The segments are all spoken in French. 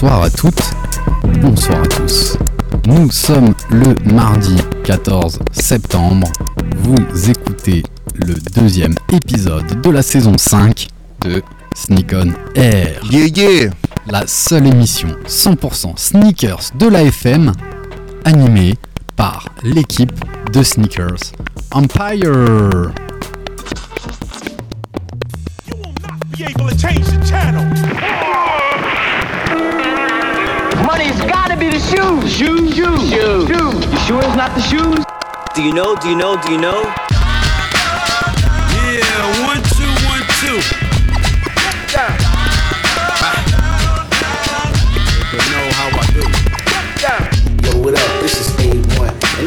Bonsoir à toutes, bonsoir à tous. Nous sommes le mardi 14 septembre. Vous écoutez le deuxième épisode de la saison 5 de Sneak On Air. Yeah, yeah. La seule émission 100% sneakers de la FM animée par l'équipe de Sneakers Empire. be able to change the channel. Money's gotta be the shoes. Shoes, shoes, shoes. shoes. You sure it's not the shoes? Do you know? Do you know? Do you know? Yeah, one, two, one, two.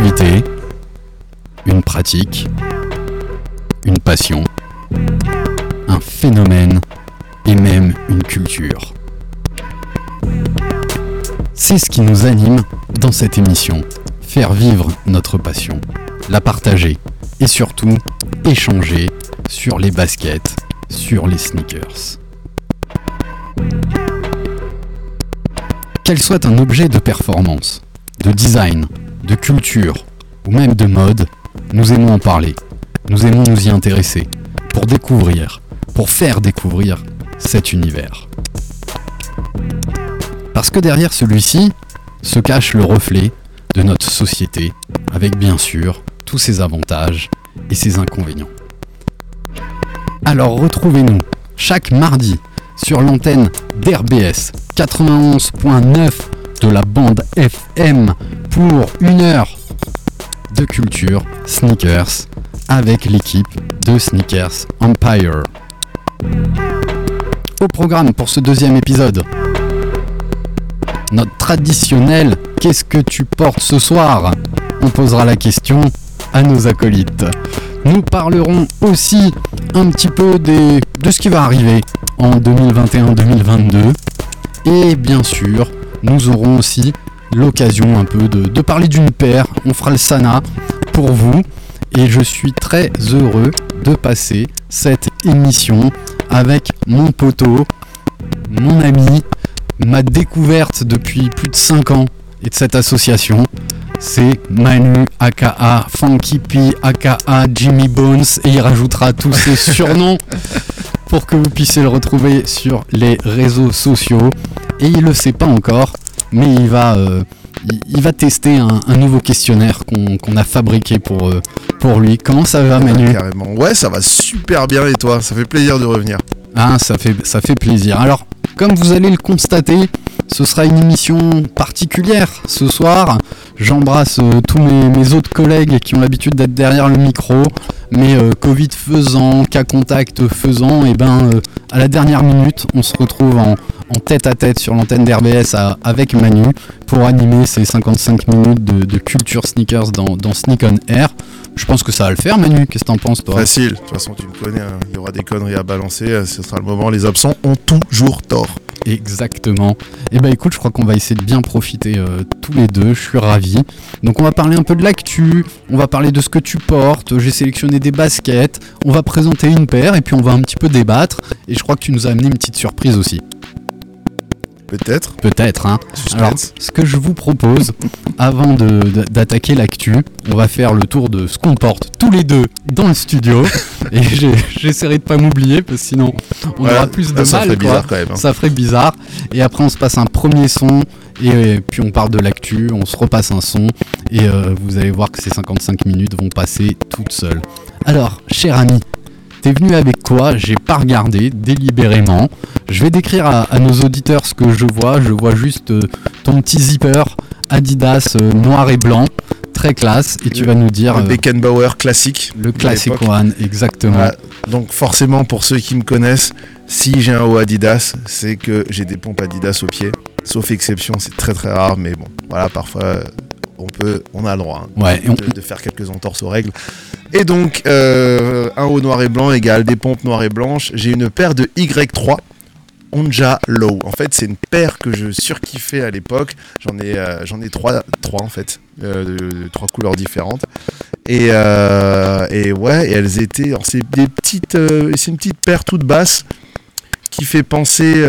activité, une pratique, une passion, un phénomène et même une culture. C'est ce qui nous anime dans cette émission. Faire vivre notre passion, la partager et surtout échanger sur les baskets, sur les sneakers. Qu'elle soit un objet de performance, de design, de culture ou même de mode, nous aimons en parler. Nous aimons nous y intéresser pour découvrir, pour faire découvrir cet univers. Parce que derrière celui-ci se cache le reflet de notre société, avec bien sûr tous ses avantages et ses inconvénients. Alors retrouvez-nous chaque mardi sur l'antenne d'RBS 91.9 de la bande FM pour une heure de culture sneakers avec l'équipe de Sneakers Empire. Au programme pour ce deuxième épisode, notre traditionnel Qu'est-ce que tu portes ce soir? On posera la question à nos acolytes. Nous parlerons aussi un petit peu de ce qui va arriver en 2021-2022. Et bien sûr, nous aurons aussi l'occasion un peu de, parler d'une paire. On fera le Sana pour vous. Et je suis très heureux de passer cette émission avec mon poteau, mon ami, ma découverte depuis plus de 5 ans et de cette association. C'est Manu aka Funky P aka Jimmy Bones et il rajoutera tous ses surnoms pour que vous puissiez le retrouver sur les réseaux sociaux. Et il le sait pas encore, mais il va, euh, il, il va tester un, un nouveau questionnaire qu'on a fabriqué pour, euh, pour lui. Comment ça va Manu Carrément. Ouais, ça va super bien et toi? Ça fait plaisir de revenir. Ah, ça fait, ça fait plaisir. Alors, comme vous allez le constater, ce sera une émission particulière ce soir. J'embrasse euh, tous mes, autres collègues qui ont l'habitude d'être derrière le micro. Mais euh, Covid faisant, cas contact faisant, et ben euh, à la dernière minute, on se retrouve en, tête à tête sur l'antenne d'RBS avec Manu pour animer ces 55 minutes de, de culture sneakers dans, dans Sneak on Air. Je pense que ça va le faire, Manu. Qu'est-ce que t'en penses, toi? Facile. De toute façon, tu me connais. hein. Il y aura des conneries à balancer. euh, Ce sera le moment. Les absents ont toujours tort. Exactement. Et bah écoute, je crois qu'on va essayer de bien profiter euh, tous les deux. Je suis ravi. Donc on va parler un peu de l'actu, on va parler de ce que tu portes. J'ai sélectionné des baskets, on va présenter une paire et puis on va un petit peu débattre. Et je crois que tu nous as amené une petite surprise aussi. Peut-être. Peut-être, hein. Suspense. Alors, ce que je vous propose, avant d'attaquer l'actu, on va faire le tour de ce qu'on porte tous les deux dans le studio. et j'essaierai de pas m'oublier parce que sinon on aura plus de Ça mal. ferait quoi. bizarre quand même, hein. Ça ferait bizarre. Et après, on se passe un premier son. Et, puis on parle de l'actu, on se repasse un son. Et euh, vous allez voir que ces 55 minutes vont passer toutes seules. Alors, cher ami, T'es venu avec quoi? J'ai pas regardé délibérément. Je vais décrire à, à nos auditeurs ce que je vois. Je vois juste euh, ton petit zipper Adidas euh, noir et blanc, très classe. Et tu Le- vas nous dire Le euh, Beckenbauer classique. le l'époque. one, exactement. Voilà. Donc forcément, pour ceux qui me connaissent, si j'ai un haut Adidas, c'est que j'ai des pompes Adidas au pied. Sauf exception, c'est très très rare, mais bon, voilà, parfois on peut, on a le droit hein, Ouais, et on- de, de faire quelques entorses aux règles. Et donc, euh, un haut noir et blanc égale des pompes noires et blanches. J'ai une paire de Y3 Onja Low. En fait, c'est une paire que je surkiffais à l'époque. J'en ai, euh, j'en ai trois, trois en fait, euh, de, trois couleurs différentes. Et, euh, ouais, et elles étaient. C'est des petites, c'est une petite paire toute basse qui fait penser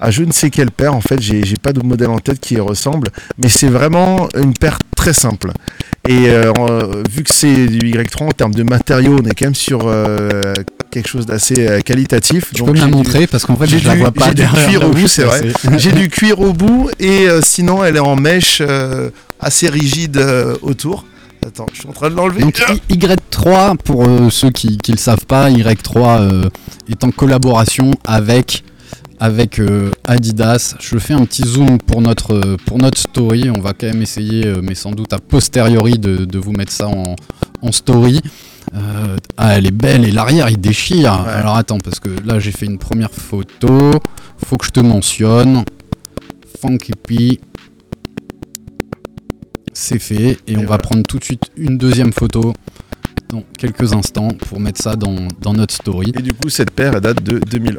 à je ne sais quelle paire. En fait, j'ai pas de modèle en tête qui ressemble, mais c'est vraiment une paire très simple. Et vu que c'est du Y3 en termes de matériaux, on est quand même sur quelque chose d'assez euh, qualitatif. Tu Donc, peux me la montrer parce qu'en fait je la vois pas j'ai du cuir au bout, c'est vrai. J'ai du cuir au bout et euh, sinon elle est en mèche euh, assez rigide euh, autour. Attends, je suis en train de l'enlever. Donc I- Y3, pour ceux qui ne le savent pas, Y3 euh, est en collaboration avec, avec euh, Adidas. Je fais un petit zoom pour notre, pour notre story. On va quand même essayer, mais sans doute a posteriori, de, de vous mettre ça en, en story. Euh, ah, elle est belle et l'arrière il déchire. Ouais. Alors attends, parce que là j'ai fait une première photo. Faut que je te mentionne. Funky P. C'est fait et, on va prendre tout de suite une deuxième photo dans quelques instants pour mettre ça dans, dans notre story. Et du coup, cette paire elle date de 2011.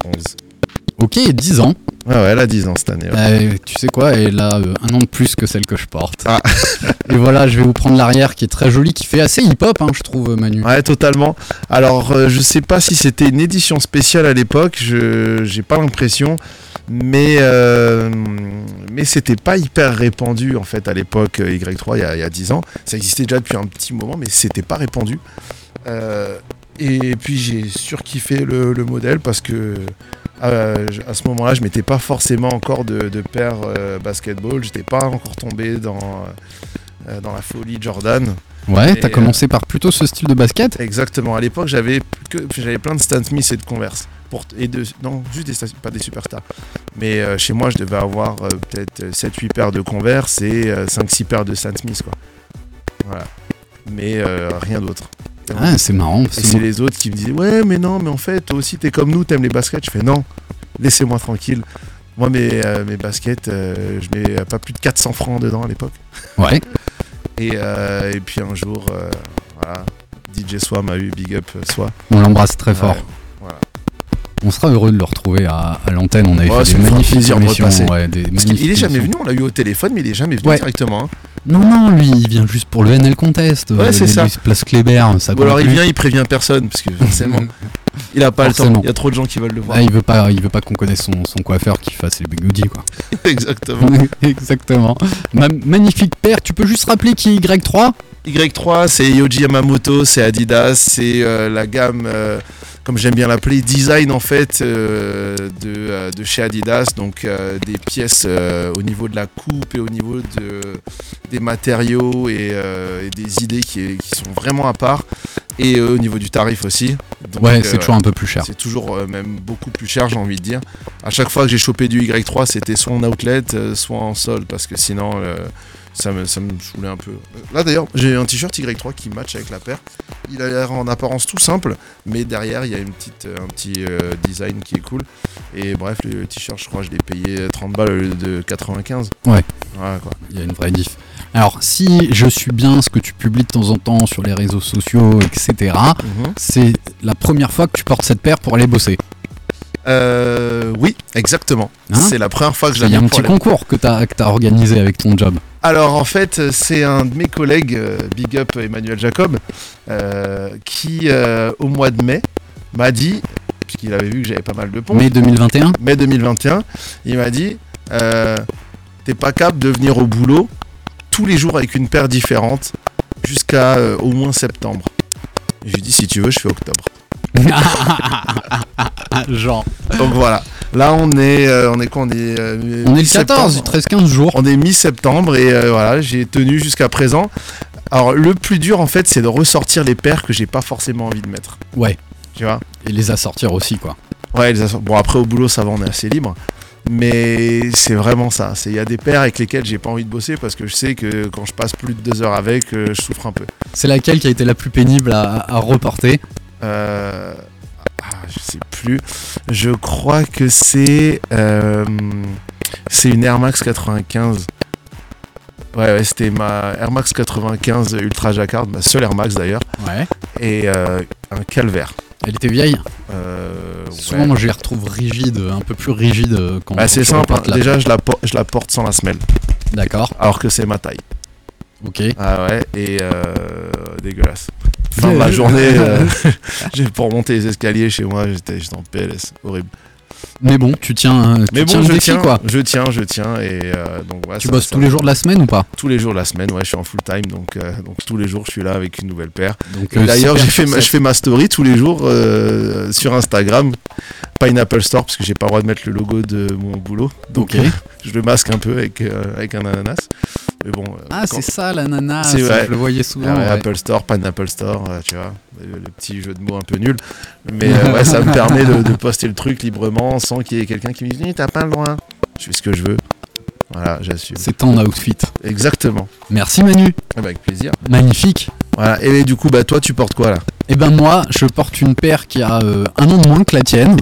Ok, 10 ans. Ouais, ouais, elle a 10 ans cette année. ouais. Euh, tu sais quoi, elle a euh, un an de plus que celle que je porte. Ah. et voilà, je vais vous prendre l'arrière qui est très jolie, qui fait assez hip-hop, hein, je trouve, Manu. Ouais, totalement. Alors, euh, je sais pas si c'était une édition spéciale à l'époque, je j'ai pas l'impression, mais euh, mais c'était pas hyper répandu en fait à l'époque euh, Y3 il y, a, il y a 10 ans. Ça existait déjà depuis un petit moment, mais c'était pas répandu. Euh, et puis j'ai surkiffé le, le modèle parce que euh, à ce moment-là, je m'étais pas forcément encore de, de paire euh, basketball, j'étais pas encore tombé dans euh, dans la folie Jordan. Ouais, t'as euh, commencé par plutôt ce style de basket Exactement. À l'époque, j'avais que j'avais plein de Stan Smith et de Converse. Pour, et de, non, juste des, pas des superstars. Mais euh, chez moi, je devais avoir euh, peut-être 7-8 paires de Converse et 5-6 paires de Stan Smith. Quoi. Voilà. Mais euh, rien d'autre. Ah, c'est marrant. et c'est les autres qui me disaient Ouais, mais non, mais en fait, toi aussi, t'es comme nous, t'aimes les baskets. Je fais Non, laissez-moi tranquille. Moi, mes, euh, mes baskets, euh, je mets pas plus de 400 francs dedans à l'époque. Ouais. Et, euh, et puis un jour, euh, voilà, DJ Soi m'a eu, big up euh, Soi. On l'embrasse très fort. On sera heureux de le retrouver à, à l'antenne. On avait Ouais, fait des magnifiques plaisir de émissions. repasser. ouais, des Parce qu'il magnifiques est jamais venu, on l'a eu au téléphone, mais il est jamais venu Ouais. directement. hein. Non, non, lui, il vient juste pour le NL Contest. Ouais, Euh, c'est ça. Place Kléber, ça Ou alors il vient, il prévient personne, parce que forcément, il a pas le temps. Il y a trop de gens qui veulent le voir. Ah, il veut pas, il veut pas qu'on connaisse son, son coiffeur qui fasse les bigoudis, quoi. Exactement. Exactement. Ma magnifique paire. Tu peux juste rappeler qui est Y3 Y3, c'est Yoji Yamamoto, c'est Adidas, c'est euh, la gamme, euh, comme j'aime bien l'appeler, design en fait euh, de, euh, de chez Adidas. Donc euh, des pièces euh, au niveau de la coupe et au niveau de, des matériaux et, et des idées qui, qui sont vraiment à part. Et au niveau du tarif aussi. Donc, Ouais, c'est toujours un peu plus cher. C'est toujours même beaucoup plus cher, j'ai envie de dire. À chaque fois que j'ai chopé du Y3, c'était soit en outlet, soit en solde, parce que sinon, ça, me, ça me saoulait un peu. Là d'ailleurs, j'ai un t-shirt Y3 qui match avec la paire. Il a l'air en apparence tout simple, mais derrière, il y a une petite, euh, un petit euh, design qui est cool. Et bref, le t-shirt, je crois, je l'ai payé 30 balles au lieu de 95. Ouais. Voilà quoi. Il y a une vraie diff. Alors, si je suis bien ce que tu publies de temps en temps sur les réseaux sociaux, etc., Mhm. c'est la première fois que tu portes cette paire pour aller bosser. Euh, oui, exactement. Hein c'est la première fois que Il y a j'avais un petit concours que tu as, organisé avec ton job. Alors en fait, c'est un de mes collègues, euh, Big Up Emmanuel Jacob, euh, qui euh, au mois de mai m'a dit, puisqu'il avait vu que j'avais pas mal de pompes, Mai 2021 mai 2021, il m'a dit euh, T'es pas capable de venir au boulot tous les jours avec une paire différente jusqu'à au moins septembre. J'ai dit Si tu veux, je fais octobre. Genre. Donc voilà. Là, on est, euh, on est quoi On est, euh, On est le mi-septembre. 14, il te reste 15 jours. On est mi-septembre et euh, voilà, j'ai tenu jusqu'à présent. Alors le plus dur en fait, c'est de ressortir les paires que j'ai pas forcément envie de mettre. Ouais. Tu vois Et les assortir aussi, quoi. Ouais, les asso- bon après au boulot ça va, on est assez libre. Mais c'est vraiment ça. C'est il y a des paires avec lesquelles j'ai pas envie de bosser parce que je sais que quand je passe plus de deux heures avec, je souffre un peu. C'est laquelle qui a été la plus pénible à, à reporter? Euh, ah, je sais plus. Je crois que c'est euh, c'est une Air Max 95. Ouais, ouais c'était ma Air Max 95 Ultra Jacquard, ma seule Air Max d'ailleurs, Ouais. et euh, un calvaire. Elle était vieille. Euh, Souvent, ouais. moi, je les retrouve rigides, un peu plus rigides euh, quand. Bah, c'est simple, la- déjà je la, por- je la porte sans la semelle, D'accord. alors que c'est ma taille. Ok. Ah ouais, et dégueulasse. Fin de la journée, euh, j'ai pour monter les escaliers chez moi, j'étais j'étais en PLS, horrible. Mais bon, tu tiens, euh, tu Mais tiens bon, le je défi, tiens, quoi. je tiens, je tiens, et euh, donc ouais, Tu ça- bosses ça- tous les jours de la semaine ou pas? Tous les jours de la semaine, ouais, je suis en full time, donc, euh, donc tous les jours je suis là avec une nouvelle paire. Euh, D'ailleurs, super j'ai fait, ma- chaussette. je fais ma story tous les jours euh, sur Instagram, Pineapple Store, parce que j'ai pas le droit de mettre le logo de mon boulot, donc euh, je le masque un peu avec, euh, avec un ananas. Mais bon, euh, Ah, quand- c'est ça l'ananas. C'est vrai. Je le voyais souvent. Ah ouais, ouais. Apple Store, Pineapple Store, tu vois, le, petit jeu de mots un peu nul. Mais euh, ouais, ça me permet de, de poster le truc librement sans qu'il y ait quelqu'un qui me dise T'as pas le droit. Je fais ce que je veux. Voilà, j'assume. C'est ton outfit. Exactement. Merci Manu. Ah bah, avec plaisir. Magnifique. Voilà. Et du coup, bah, toi, tu portes quoi là? Eh ben moi, je porte une paire qui a euh, un an de moins que la tienne,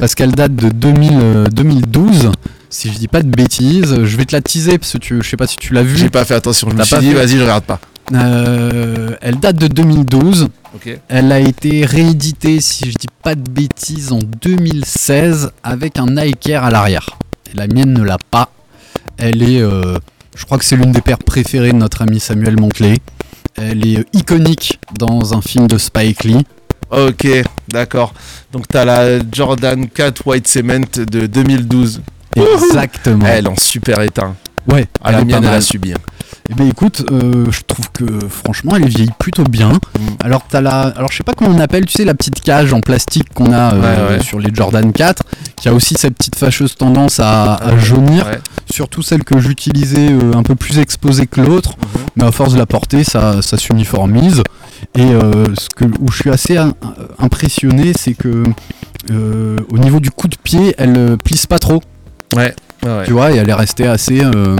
Parce qu'elle date de 2000, euh, 2012. Si je dis pas de bêtises, je vais te la teaser parce que tu, je sais pas si tu l'as J'ai vu. pas fait attention. Je me suis pas dit, vas-y, je regarde pas. Euh, elle date de 2012. Ok. Elle a été rééditée, si je dis pas de bêtises, en 2016 avec un Nike Air à l'arrière. La mienne ne l'a pas. Elle est, euh, je crois que c'est l'une des paires préférées de notre ami Samuel Monclé. Elle est iconique dans un film de Spike Lee. Ok, d'accord. Donc, t'as la Jordan 4 White Cement de 2012. Exactement. Elle est en super état. ouais, À la elle est mienne, elle a mal. subi. hein. Eh ben écoute, euh, je trouve que franchement elle vieillit plutôt bien. Mm. Alors t'as la, alors je sais pas comment on appelle, tu sais la petite cage en plastique qu'on a euh, Ouais, ouais. sur les Jordan 4, qui a aussi cette petite fâcheuse tendance à, à jaunir, Ouais. surtout celle que j'utilisais euh, un peu plus exposée que l'autre, Mhm. mais à force de la porter ça, ça s'uniformise. Et euh, ce que, où je suis assez impressionné, c'est que euh, au niveau du coup de pied, elle euh, plisse pas trop Ouais. Tu vois, et elle est restée assez, euh,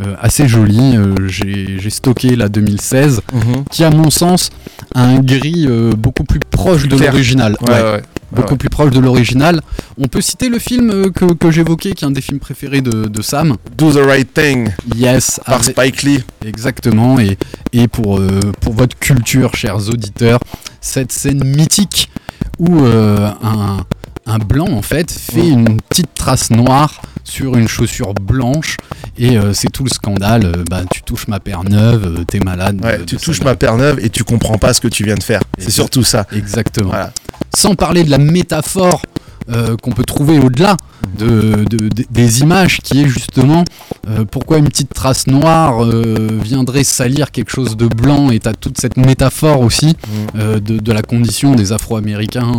euh, assez jolie. Euh, J'ai j'ai stocké la 2016, Mhm. qui à mon sens a un gris euh, beaucoup plus proche de l'original. Ouais, Ouais, ouais. beaucoup plus proche de l'original. On peut citer le film que, que j'évoquais, qui est un des films préférés de, de Sam. Do the right thing Yes, par avec- Spike Lee. exactement. Et, et pour, pour votre culture, chers auditeurs, cette scène mythique où un, un blanc en fait fait une petite trace noire sur une chaussure blanche et euh, c'est tout le scandale. euh, bah, tu touches ma paire neuve, euh, t'es malade. Ouais, tu de touches ma paire neuve et tu comprends pas ce que tu viens de faire. C'est surtout ça. Exactement. Voilà. Sans parler de la métaphore euh, qu'on peut trouver au-delà de, de- de- des images, qui est justement euh, pourquoi une petite trace noire euh, viendrait salir quelque chose de blanc, et t'as toute cette métaphore aussi euh, de, la condition des Afro-Américains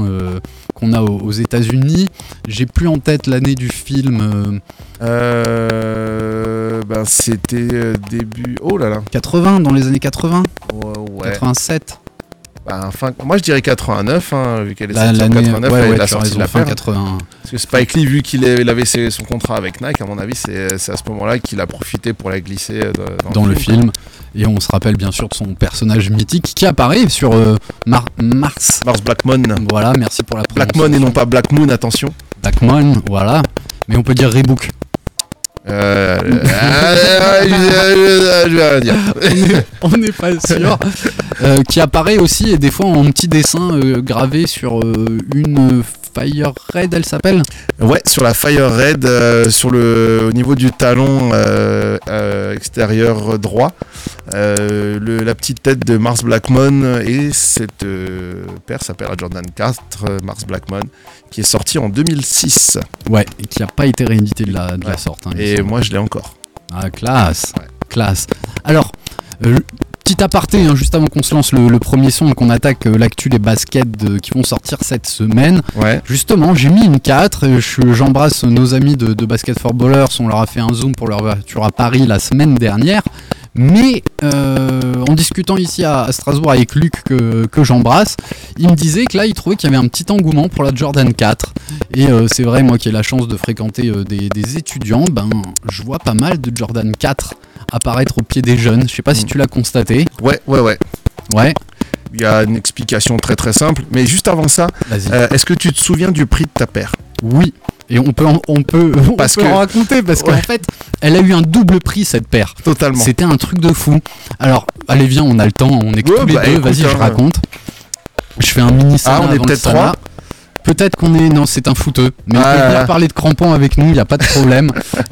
qu'on a aux, aux États-Unis. J'ai plus en tête l'année du film ben c'était début. Oh là là. 80, dans les années 80, Ouais. ouais. 87. Fin- Moi je dirais 89, hein, vu qu'elle est sortie en L'année, 89, ouais, elle ouais, sortie de raison, la fin paire. 80. Parce que Spike Lee, vu qu'il avait ses- son contrat avec Nike, à mon avis, c'est à ce moment-là qu'il a profité pour la glisser euh, dans, dans le film. Et on se rappelle bien sûr de son personnage mythique qui apparaît sur euh, Mar- Mars. Mars Blackmon. Voilà, merci pour la Blackmon et non pas Black Moon, attention. Blackmon, voilà. Mais on peut dire Reebok. Euh, euh, euh, je- vais rien dire. on n'est pas sûr. Euh, qui apparaît aussi et des fois en petit dessin euh, gravé sur euh, une Fire Red, elle s'appelle? Ouais, sur la Fire Red, euh, sur le, au niveau du talon euh, euh, extérieur droit, euh, le- la petite tête de Mars Blackmon et cette euh, paire s'appelle la Jordan 4 euh, Mars Blackmon qui est sortie en 2006 Ouais, et qui n'a pas été réédité de la, de la Ouais. sorte. hein, et moi je l'ai encore. Ah, classe, Ouais. classe. Alors, euh, petit aparté, hein, juste avant qu'on se lance le, le premier son et qu'on attaque euh, l'actu des baskets de- qui vont sortir cette semaine. Ouais. Justement, j'ai mis une 4. et je- J'embrasse nos amis de, de Basket for Ballers. On leur a fait un zoom pour leur voiture à Paris la semaine dernière. Mais euh, en discutant ici à, à Strasbourg avec Luc, que, que j'embrasse, il me disait que là, il trouvait qu'il y avait un petit engouement pour la Jordan 4. Et euh, c'est vrai, moi qui ai la chance de fréquenter euh, des, des étudiants, ben, je vois pas mal de Jordan 4 apparaître au pied des jeunes. Je sais pas si Mm. tu l'as constaté. Ouais, ouais, ouais. Ouais. il y a une explication très très simple. Mais juste avant ça, est-ce que tu te souviens du prix de ta paire? Oui. Et on peut, en- on peut, on Parce peut que- en raconter parce qu'en fait, elle a eu un double prix cette paire. Totalement. C'était un truc de fou. Alors, allez, viens, on a le temps, on est que Ouais, tous les bah, deux. écoute, Vas-y, je hein. raconte. Je fais un mini Ah, on est peut-être trois Peut-être qu'on est. Non, c'est un fouteux. Mais Ah. peut venir parler de crampons avec nous, il n'y a pas de problème.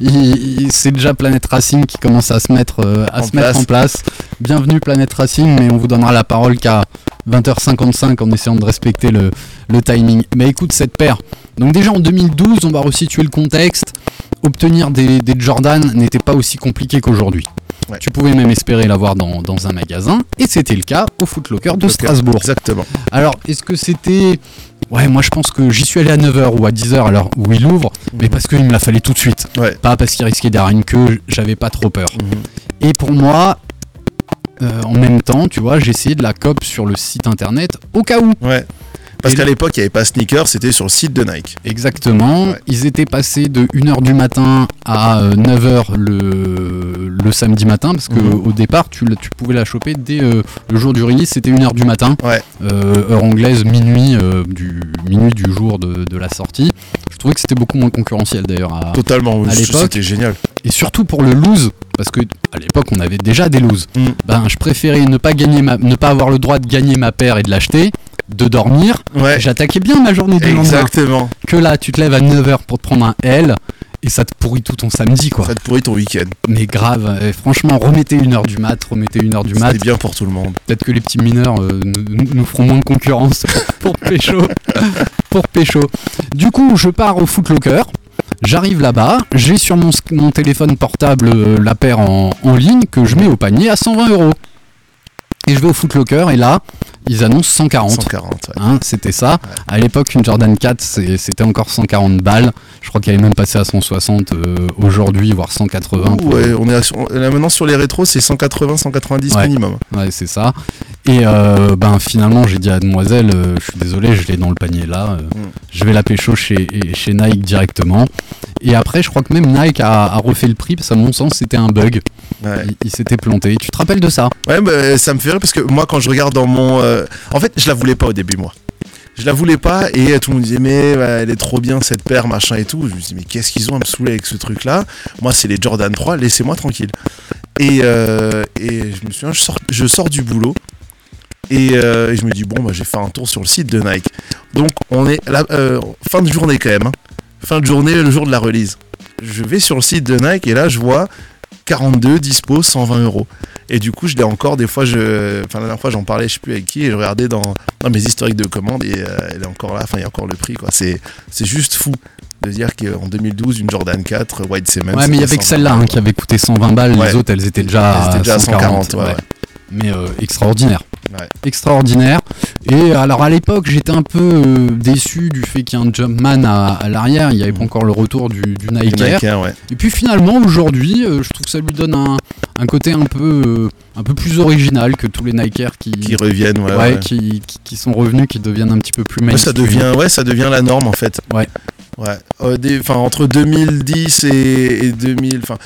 C'est déjà Planet Racing qui commence à se mettre, euh, à En se mettre place. en place. Bienvenue Planet Racing, mais on vous donnera la parole qu'à 20h55 en essayant de respecter le, le timing. Mais écoute cette paire. Donc déjà en 2012, on va resituer le contexte. Obtenir des, des Jordan n'était pas aussi compliqué qu'aujourd'hui. Ouais. Tu pouvais même espérer l'avoir dans, dans un magasin, et c'était le cas au Footlocker de Strasbourg. Exactement. Alors, est-ce que c'était. Ouais, moi je pense que j'y suis allé à 9h ou à 10h alors où il ouvre, mais parce qu'il me la fallait tout de suite. Ouais. Pas parce qu'il risquait derrière une queue, j'avais pas trop peur. Mhm. Et pour moi, euh, en même temps, tu vois, j'ai essayé de la cop sur le site internet au cas où. Ouais. Parce qu'à l'époque, il n'y avait pas sneaker, c'était sur le site de Nike. Exactement. Ouais. Ils étaient passés de 1h du matin à 9h le, le samedi matin, parce que Mhm. au départ, tu, tu pouvais la choper dès euh, le jour du release, c'était 1h du matin. Ouais. Euh, heure anglaise, minuit, euh, du, minuit du jour de, de la sortie. Je trouvais que c'était beaucoup moins concurrentiel d'ailleurs. à- Totalement. à l'époque- C'était génial. Et surtout pour le lose, parce que à l'époque on avait déjà des loses. Mm. Ben, je préférais ne pas, gagner ma, ne pas avoir le droit de gagner ma paire et de l'acheter, de dormir. Ouais. J'attaquais bien ma journée lendemain. Exactement. Que là, tu te lèves à 9h pour te prendre un L. Et ça te pourrit tout ton samedi, quoi. Ça te pourrit ton week-end. Mais grave, franchement, remettez une heure du mat, remettez une heure du mat. C'était bien pour tout le monde. Peut-être que les petits mineurs euh, nous, feront moins de concurrence pour pécho. pour pécho. Du coup, je pars au Footlocker. J'arrive là-bas, j'ai sur mon, téléphone portable euh, la paire en, en ligne que je mets au panier à 120 euros. Et je vais au Footlocker et là, ils annoncent 140. 140. ouais. Hein, c'était ça. À l'époque, une Jordan 4, c'est- c'était encore 140 balles. Je crois qu'elle est même passée à 160 euh, aujourd'hui, voire 180. pour- Ouais, on est à- on- là maintenant sur les rétros, c'est 180, 190 Ouais. minimum. Ouais, c'est ça. Et euh, ben finalement, j'ai dit à Demoiselle, euh, je suis désolé, je l'ai dans le panier là. Mm. Je vais la pécho chez, chez Nike directement. Et après, je crois que même Nike a, a refait le prix parce qu'à mon sens, c'était un bug. Ouais. Il, il s'était planté. Tu te rappelles de ça Ouais, bah, ça me fait rire parce que moi, quand je regarde dans mon. euh, En fait, je la voulais pas au début, moi. Je la voulais pas et tout le monde disait, mais bah, elle est trop bien cette paire, machin et tout. Je me dis, mais qu'est-ce qu'ils ont à me saouler avec ce truc-là? Moi, c'est les Jordan 3, laissez-moi tranquille. Et, euh, et je me souviens, je sors, je sors du boulot et, euh, et je me dis, bon, bah, j'ai fait un tour sur le site de Nike. Donc, on est là, euh, fin de journée quand même. hein. Fin de journée, le jour de la release. Je vais sur le site de Nike et là, je vois 42 dispo 120 euros. Et du coup, je l'ai encore, des fois, je, enfin, la dernière fois, j'en parlais, je sais plus avec qui, et je regardais dans, dans mes historiques de commandes, et euh, elle est encore là, enfin, il y a encore le prix, quoi. C'est, c'est juste fou de dire qu'en 2012, une Jordan 4, White Cement. Ouais, mais il y avait que 120 celle-là hein, qui avait coûté 120 balles. Ouais. Les autres, elles étaient déjà, Elles étaient déjà à à 140. 140, ouais, ouais. Mais euh, extraordinaire. Ouais. Extraordinaire. Et alors à l'époque, j'étais un peu euh, déçu du fait qu'il y ait un Jumpman à, à l'arrière. Il n'y avait pas encore le retour du, du Nike Du Air. Nike Air, ouais. Et puis finalement, aujourd'hui, euh, je trouve que ça lui donne un, un côté un peu, euh, un peu plus original que tous les Nike Air qui, Qui reviennent, ouais. ouais. Qui, qui- qui sont revenus, qui deviennent un petit peu plus Ouais, ça mainstream. devient, ouais, ça devient la norme en fait. Ouais. Ouais. Euh, des- entre 2010 et, et 2000, enfin,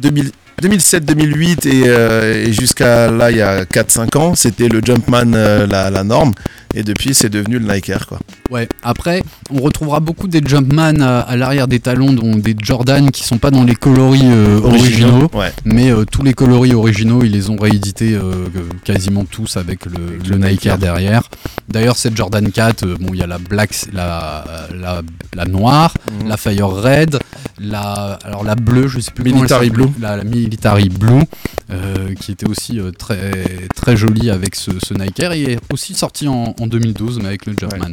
2000 2007, 2008 et, euh, et jusqu'à là, il y a 4-5 ans, c'était le Jumpman euh, la norme. Et depuis, c'est devenu le Nike Air, quoi. Ouais. Après, on retrouvera beaucoup des Jumpman à, à l'arrière des talons, dont des Jordan qui sont pas dans les coloris euh, originaux. Ouais. Mais euh, tous les coloris originaux, ils les ont réédités euh, quasiment tous avec le, le Nike Air derrière. D'ailleurs, cette Jordan 4, euh, bon, il y a la black, la, la, la noire, Mhm. la Fire Red, la, alors la bleue, je sais plus Military Blue. la, la Military Blue, euh, qui était aussi euh, très très jolie avec ce, ce Nike Air et est aussi sorti en, en 2012, mais avec le Jumpman.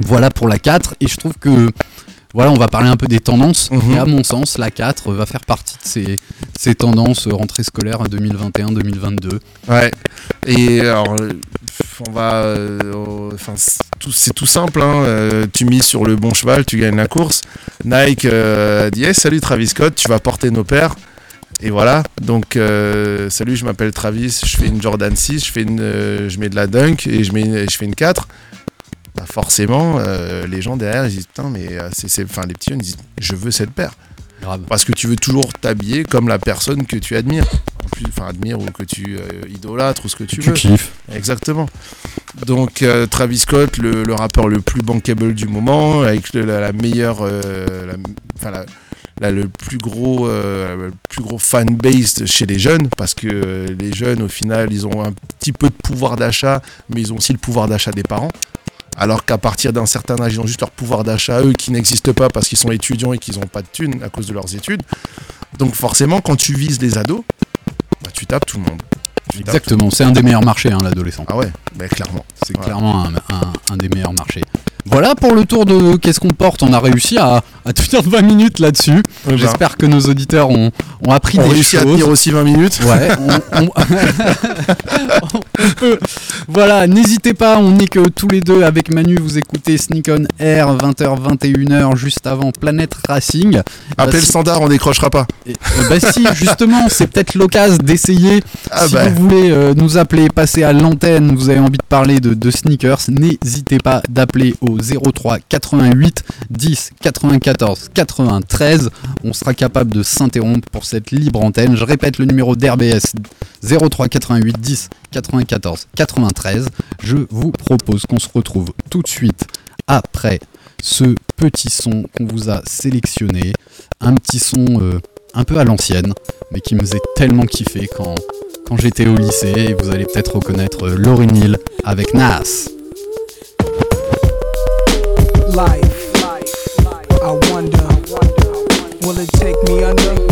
Voilà pour la 4, et je trouve que voilà, on va parler un peu des tendances. Mhm. Et à mon sens, la 4 va faire partie de ces, ces tendances rentrée scolaire 2021-2022. Ouais. Et alors, on va. euh, Enfin, c'est tout- c'est tout simple. Hein. euh, tu mises sur le bon cheval, tu gagnes la course. Nike euh, dit hey, Salut Travis Scott, tu vas porter nos paires. Et voilà. Donc, euh, salut, je m'appelle Travis, je fais une Jordan 6, je, fais une, euh, je mets de la dunk et je, mets une- je fais une 4. Bah forcément, euh, les gens derrière, ils disent Putain, mais c'est, enfin, les petits jeunes ils disent Je veux cette paire. Grave. Parce que tu veux toujours t'habiller comme la personne que tu admires. plus, enfin admires ou que tu idolâtres ou ce que tu, Tu veux. kiffes. Exactement. Donc Travis Scott, le, le rappeur le plus bankable du moment, avec le- la, la meilleure, la- la- le plus gros, euh, le plus gros fan base chez les jeunes, parce que euh, les jeunes, au final, ils ont un petit peu de pouvoir d'achat, mais ils ont aussi le pouvoir d'achat des parents. Alors qu'à partir d'un certain âge, ils ont juste leur pouvoir d'achat, eux, qui n'existe pas parce qu'ils sont étudiants et qu'ils n'ont pas de thunes à cause de leurs études. Donc forcément, quand tu vises les ados, bah, tu tapes tout le monde. Exactement, c'est un des meilleurs marchés, hein, l'adolescent. ah ouais, bah clairement. C'est Ouais. clairement un, un- un des meilleurs marchés. Voilà pour le tour de qu'est-ce qu'on porte? On a réussi à, à tenir 20 minutes là-dessus. ben. J'espère que nos auditeurs ont, ont appris On des réussit à tenir aussi 20 minutes. Ouais, on, on- on peut- Voilà, n'hésitez pas, on est que tous les deux avec Manu, vous écoutez Sneak on Air, 20h, 21h, juste avant Planète Racing. Appelez Bah, le si- standard, on décrochera pas. et- euh, bah si, justement, c'est peut-être l'occasion d'essayer. Ah si bah. vous voulez euh, nous appeler, passer à l'antenne, vous avez envie de parler de, de sneakers, n'hésitez pas d'appeler au 03 88 10 94 93. On sera capable de s'interrompre pour cette libre antenne. Je répète le numéro d'RBS 03 88 10 94 93. Je vous propose qu'on se retrouve tout de suite après ce petit son qu'on vous a sélectionné. Un petit son euh, un peu à l'ancienne, mais qui me faisait tellement kiffer quand, j'étais au lycée. Et vous allez peut-être reconnaître euh, Lauryn Hill avec Nas. Life. I wonder, will it take me under?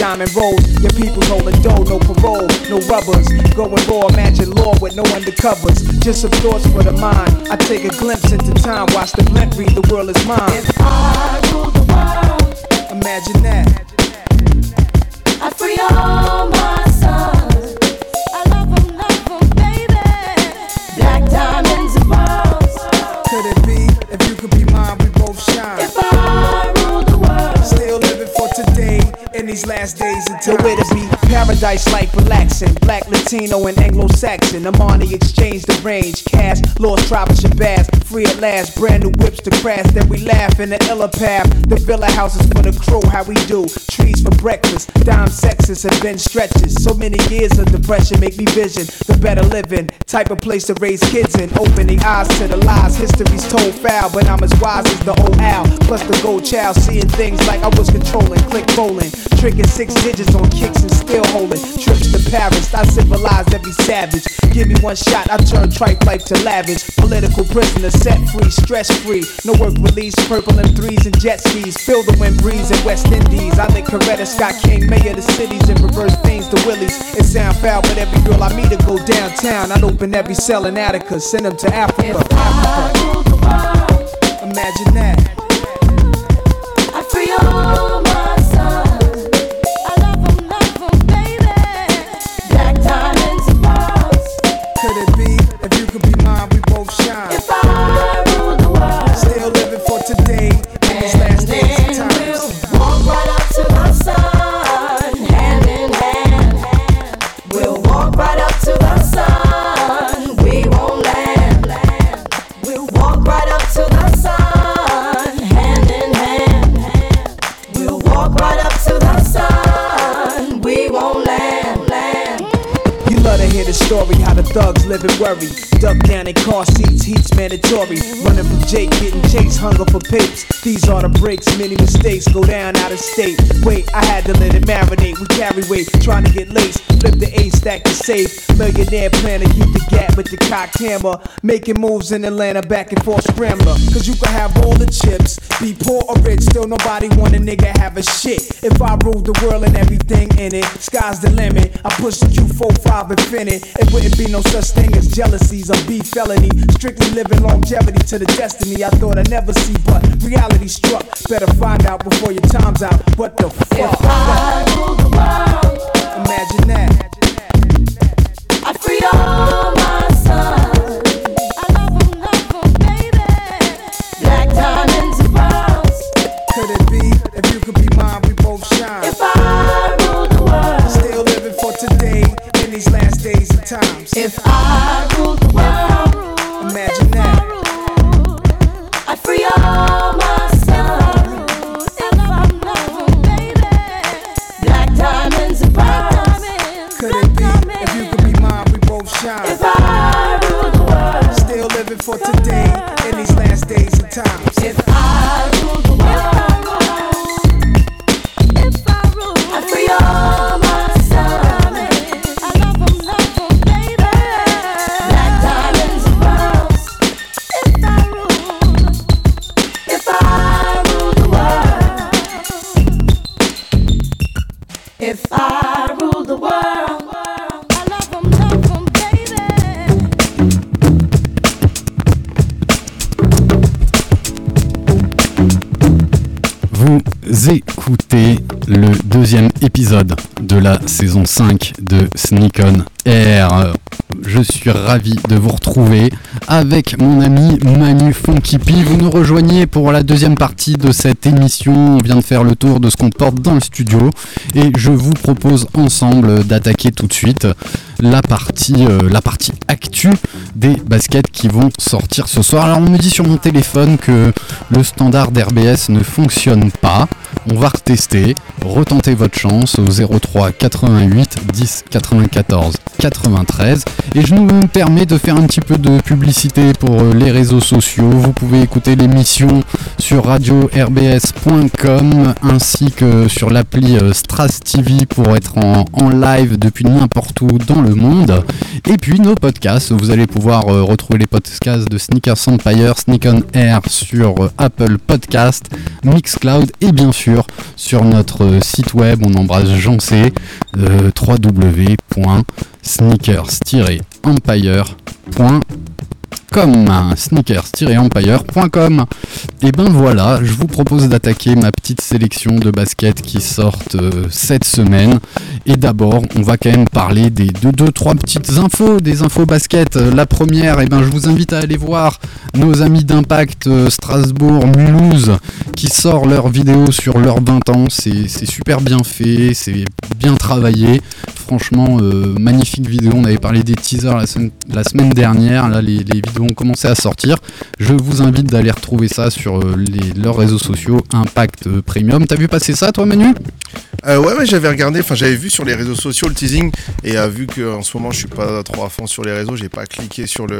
diamond rolls. Your people's holding dough, no parole, no rubbers. Going raw, imagine law with no undercovers. Just some thoughts for the mind. I take a glimpse into time, watch the glint read, the world is mine. If I rule the world, Imagine that. I'd free all to be paradise life relaxing. Black latino and anglo-saxon. I'm on the exchange the range. Cash lost tribe of shabazz free at last brand new whips to crash. Then we laugh in the illa path. The villa houses for the crew how we do. Trees for breakfast dime sexes have been stretches. So many years of depression make me vision the better living. Type of place to raise kids in. Open the eyes to the lies. History's told foul but i'm as wise as the old owl. Plus the gold child seeing things like i was controlling. Click rolling. Tricking six digits on kicks and still holding trips to paris i civilized every savage. Give me one shot i turn tripe life to lavish. Political prisoner set free stress free. No work release purple and threes and jet skis. Feel the wind breeze in west indies. I think coretta scott king mayor of the cities and reverse things to willies. It sound foul but every girl i meet to go downtown. I'd open every cell in attica send them to africa, I africa. rule the world, imagine that. I'd free all the and worry. Duck down in car seats, heat's mandatory. Running from Jake, getting chased, hunger for papes. These are the breaks, many mistakes go down out of state. Wait, I had to let it marinate. We carry weight, trying to get laced. Flip the A stack to safe. Millionaire plan to keep the gap with the cocked hammer. Making moves in Atlanta, back and forth scrambler. Cause you can have all the chips, be poor or rich, still nobody want a nigga have a shit. If I ruled the world and everything in it, sky's the limit. I push the Q45 infinite. It wouldn't be no such thing thing is jealousies, a B felony. Strictly living longevity to the destiny I thought I'd never see, but reality struck. Better find out before your time's out. What the fuck? I rule the world. Imagine that. I free If I ruled the world, imagine that. I'd free all. Écoutez le deuxième épisode de la saison 5 de Sneak On Air. Je suis ravi de vous retrouver avec mon ami Manu Funky P. Vous nous rejoignez pour la deuxième partie de cette émission. On vient de faire le tour de ce qu'on porte dans le studio et je vous propose ensemble d'attaquer tout de suite la partie, euh, la partie actu des baskets qui vont sortir ce soir. Alors on me dit sur mon téléphone que le standard d'RBS ne fonctionne pas. On va retester, retenter votre chance au 03 88 10 94 93 et je nous permets de faire un petit peu de publicité pour euh, les réseaux sociaux. Vous pouvez écouter l'émission sur radio-rbs.com ainsi que sur l'appli euh, Stras TV pour être en, live depuis n'importe où dans le monde. Et puis nos podcasts, vous allez pouvoir euh, retrouver les podcasts de Sneakers Empire, Sneak on Air sur Apple Podcast, Mixcloud et bien sûr sur notre site web. On embrasse Jean C. euh, www.sneakers-empire.com sneakers-empire.com et ben voilà, je vous propose d'attaquer ma petite sélection de baskets qui sortent euh, cette semaine. Et d'abord, on va quand même parler des deux, deux, trois petites infos, des infos baskets. Euh, La première, et ben je vous invite à aller voir nos amis d'Impact euh, Strasbourg, Mulhouse, qui sort leur vidéo sur leurs 20 ans. C'est super bien fait, c'est bien travaillé. Franchement, magnifique vidéo. On avait parlé des teasers la semaine, la semaine dernière. Là, les, les vidéos ont commencé à sortir. Je vous invite d'aller retrouver ça sur euh, les- leurs réseaux sociaux Impact euh, Premium. T'as vu passer ça, toi, Manu? Euh, ouais, j'avais regardé, enfin j'avais vu sur les réseaux sociaux le teasing et euh, vu que en ce moment je suis pas trop à fond sur les réseaux, j'ai pas cliqué sur le,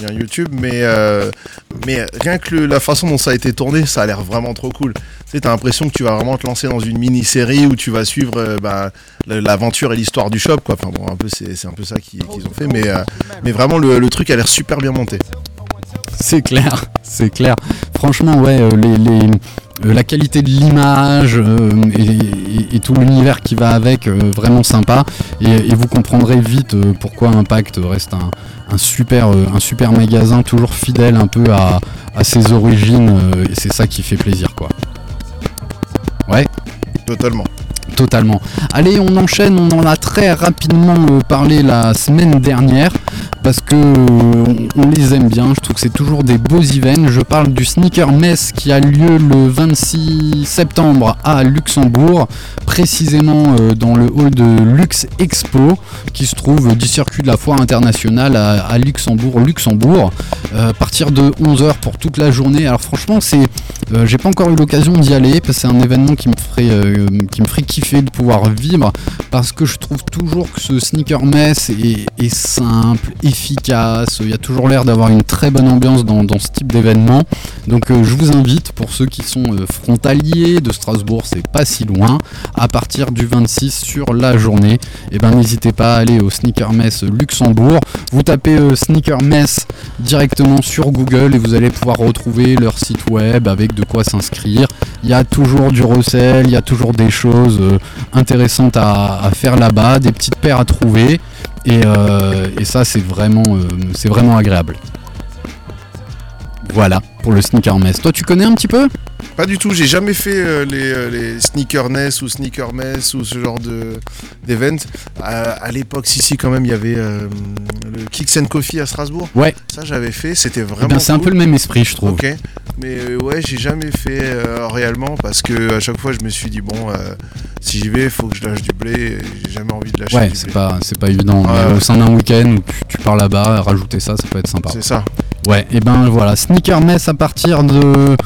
lien YouTube, mais mais rien que le- la façon dont ça a été tourné, ça a l'air vraiment trop cool. Tu sais, t'as l'impression que tu vas vraiment te lancer dans une mini-série où tu vas suivre bah, l'aventure et l'histoire du shop, quoi. Enfin bon, un peu c'est un peu ça qu'ils ont fait, mais mais vraiment le, le truc a l'air super bien monté. C'est clair, c'est clair. Franchement, ouais, euh, les, les- euh, la qualité de l'image euh, et, et- et tout l'univers qui va avec, euh, vraiment sympa. Et, et vous comprendrez vite euh, pourquoi Impact reste un, un super, un super magasin, toujours fidèle un peu à, à ses origines. et c'est ça qui fait plaisir, quoi. Ouais. Totalement. Totalement. Allez, on enchaîne, on en a très rapidement parlé la semaine dernière parce que euh, on, les aime bien, je trouve que c'est toujours des beaux events. Je parle du Sneaker Mess qui a lieu le 26 septembre à Luxembourg, précisément euh, dans le hall de Lux Expo qui se trouve du circuit de la foire internationale à, Luxembourg, Luxembourg, euh, à partir de 11h pour toute la journée. Alors franchement, c'est j'ai pas encore eu l'occasion d'y aller parce que c'est un événement qui me ferait qui me ferait kiffer de pouvoir vivre parce que je trouve toujours que ce sneaker mess est, est simple, efficace, il y a toujours l'air d'avoir une très bonne ambiance dans, ce type d'événement. Donc euh, je vous invite pour ceux qui sont euh, frontaliers de Strasbourg, c'est pas si loin, à partir du 26 sur la journée, et ben n'hésitez pas à aller au Sneaker Mess Luxembourg. Vous tapez euh, Sneaker Mess directement sur Google et vous allez pouvoir retrouver leur site web avec de quoi s'inscrire. Il y a toujours du recel, il y a toujours des choses euh, intéressantes à faire là-bas, des petites paires à trouver. Et, euh, et ça, c'est vraiment, euh, c'est vraiment agréable. Voilà pour le sneaker mess. Toi, tu connais un petit peu? Pas du tout, j'ai jamais fait euh, les, euh, les sneakerness ou sneaker mess ou ce genre de d'event. Euh, à l'époque, si, si, quand même, il y avait le Kicks and Coffee à Strasbourg. Ouais. Ça, j'avais fait, c'était Eh vraiment. bien, c'est un peu le même esprit, je trouve. Ok, mais euh, ouais, j'ai jamais fait euh, réellement parce que à chaque fois je me suis dit bon, euh, si j'y vais, faut que je lâche du blé. J'ai jamais envie de lâcher Ouais, c'est pas, c'est pas évident. Ouais, mais ouais. au sein d'un week-end où tu, tu pars là-bas, rajouter ça, ça peut être sympa. C'est ça. Ouais, et ben voilà, Sneaker Mess à partir de,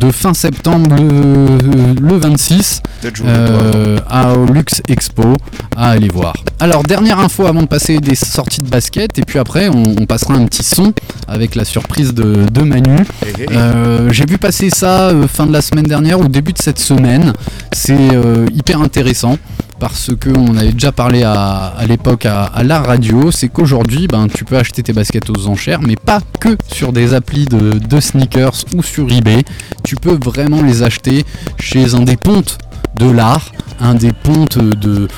de fin septembre, le, le 26, Peut-être je vous le dois. euh, à au Lux Expo, à aller voir. Alors, dernière info avant de passer des sorties de basket, et puis après, on, on passera un petit son avec la surprise de, de Manu. Eh, eh, Euh, J'ai vu passer ça euh, fin de la semaine dernière ou début de cette semaine. C'est euh, hyper intéressant parce que on avait déjà parlé à, l'époque à, à la radio. C'est qu'aujourd'hui, ben, tu peux acheter tes baskets aux enchères, mais pas que sur des applis de sneakers ou sur eBay. Tu peux vraiment les acheter chez un des pontes de l'art, un des pontes de,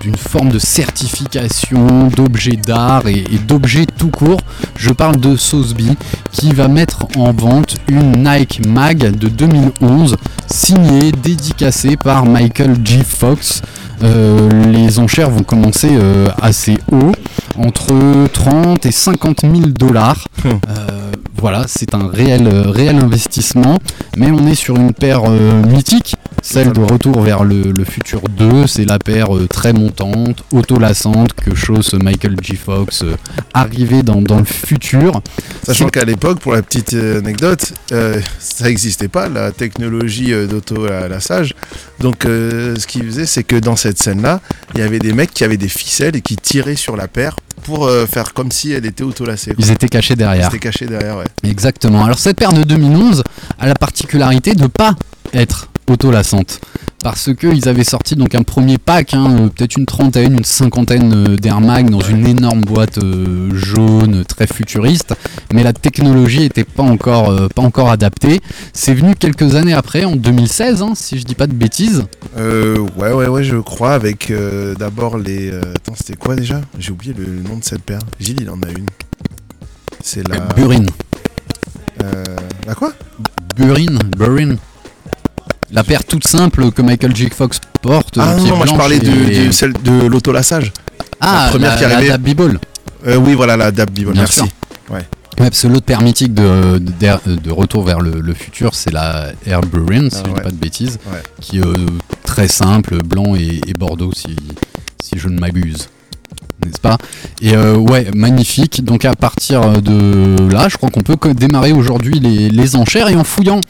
d'une forme de certification d'objets d'art et, et d'objets tout court. Je parle de Sotheby qui va mettre en vente une Nike Mag de 2011 signée, dédicacée par Michael G. Fox. Euh, les enchères vont commencer euh, assez haut, entre 30 et 50 000 dollars. Euh, voilà, c'est un réel, réel investissement, mais on est sur une paire mythique, celle de Retour vers le, le futur 2. C'est la paire euh, très montante, autolassante que chausse Michael G. Fox, euh, arrivé dans, dans le futur. Sachant qu'à l'époque, pour la petite anecdote, euh, ça n'existait pas, la technologie d'auto-lassage. Donc, ce qu'ils faisaient, c'est que dans cette scène-là, il y avait des mecs qui avaient des ficelles et qui tiraient sur la paire pour euh, faire comme si elle était auto-lassée. quoi. Ils étaient cachés derrière. C'était caché derrière, ouais. Exactement. Alors cette paire de 2011 a la particularité de pas être autolassante. Parce qu'ils avaient sorti donc un premier pack, hein, euh, peut-être une trentaine, une cinquantaine euh, d'Air Mag dans une énorme boîte euh, jaune très futuriste, mais la technologie n'était pas encore, euh, pas encore adaptée. C'est venu quelques années après, en 2016, hein, si je dis pas de bêtises. Euh, ouais, ouais, ouais, je crois, avec euh, d'abord les... attends, c'était quoi déjà? J'ai oublié le nom de cette paire. Gilles, il en a une. C'est la... Burin. euh, la quoi? Burin. Burin. La paire toute simple que Michael J. Fox porte. Ah euh, non, moi je parlais de, et- de celle de l'autolassage. Ah, la première qui la arrivait. Dabby Ball. Euh, oui, voilà, la Dab Bible, Bien merci. sûr. Ouais, parce que l'autre paire mythique de, de, Retour vers le, le futur, c'est la Air Burin, si Ah je dis ouais. pas de bêtises, Ouais. qui est euh, très simple, blanc et, et bordeaux, si, si je ne m'abuse. N'est-ce pas? Et euh, ouais, magnifique. Donc à partir de là, je crois qu'on peut démarrer aujourd'hui les, les enchères. Et en fouillant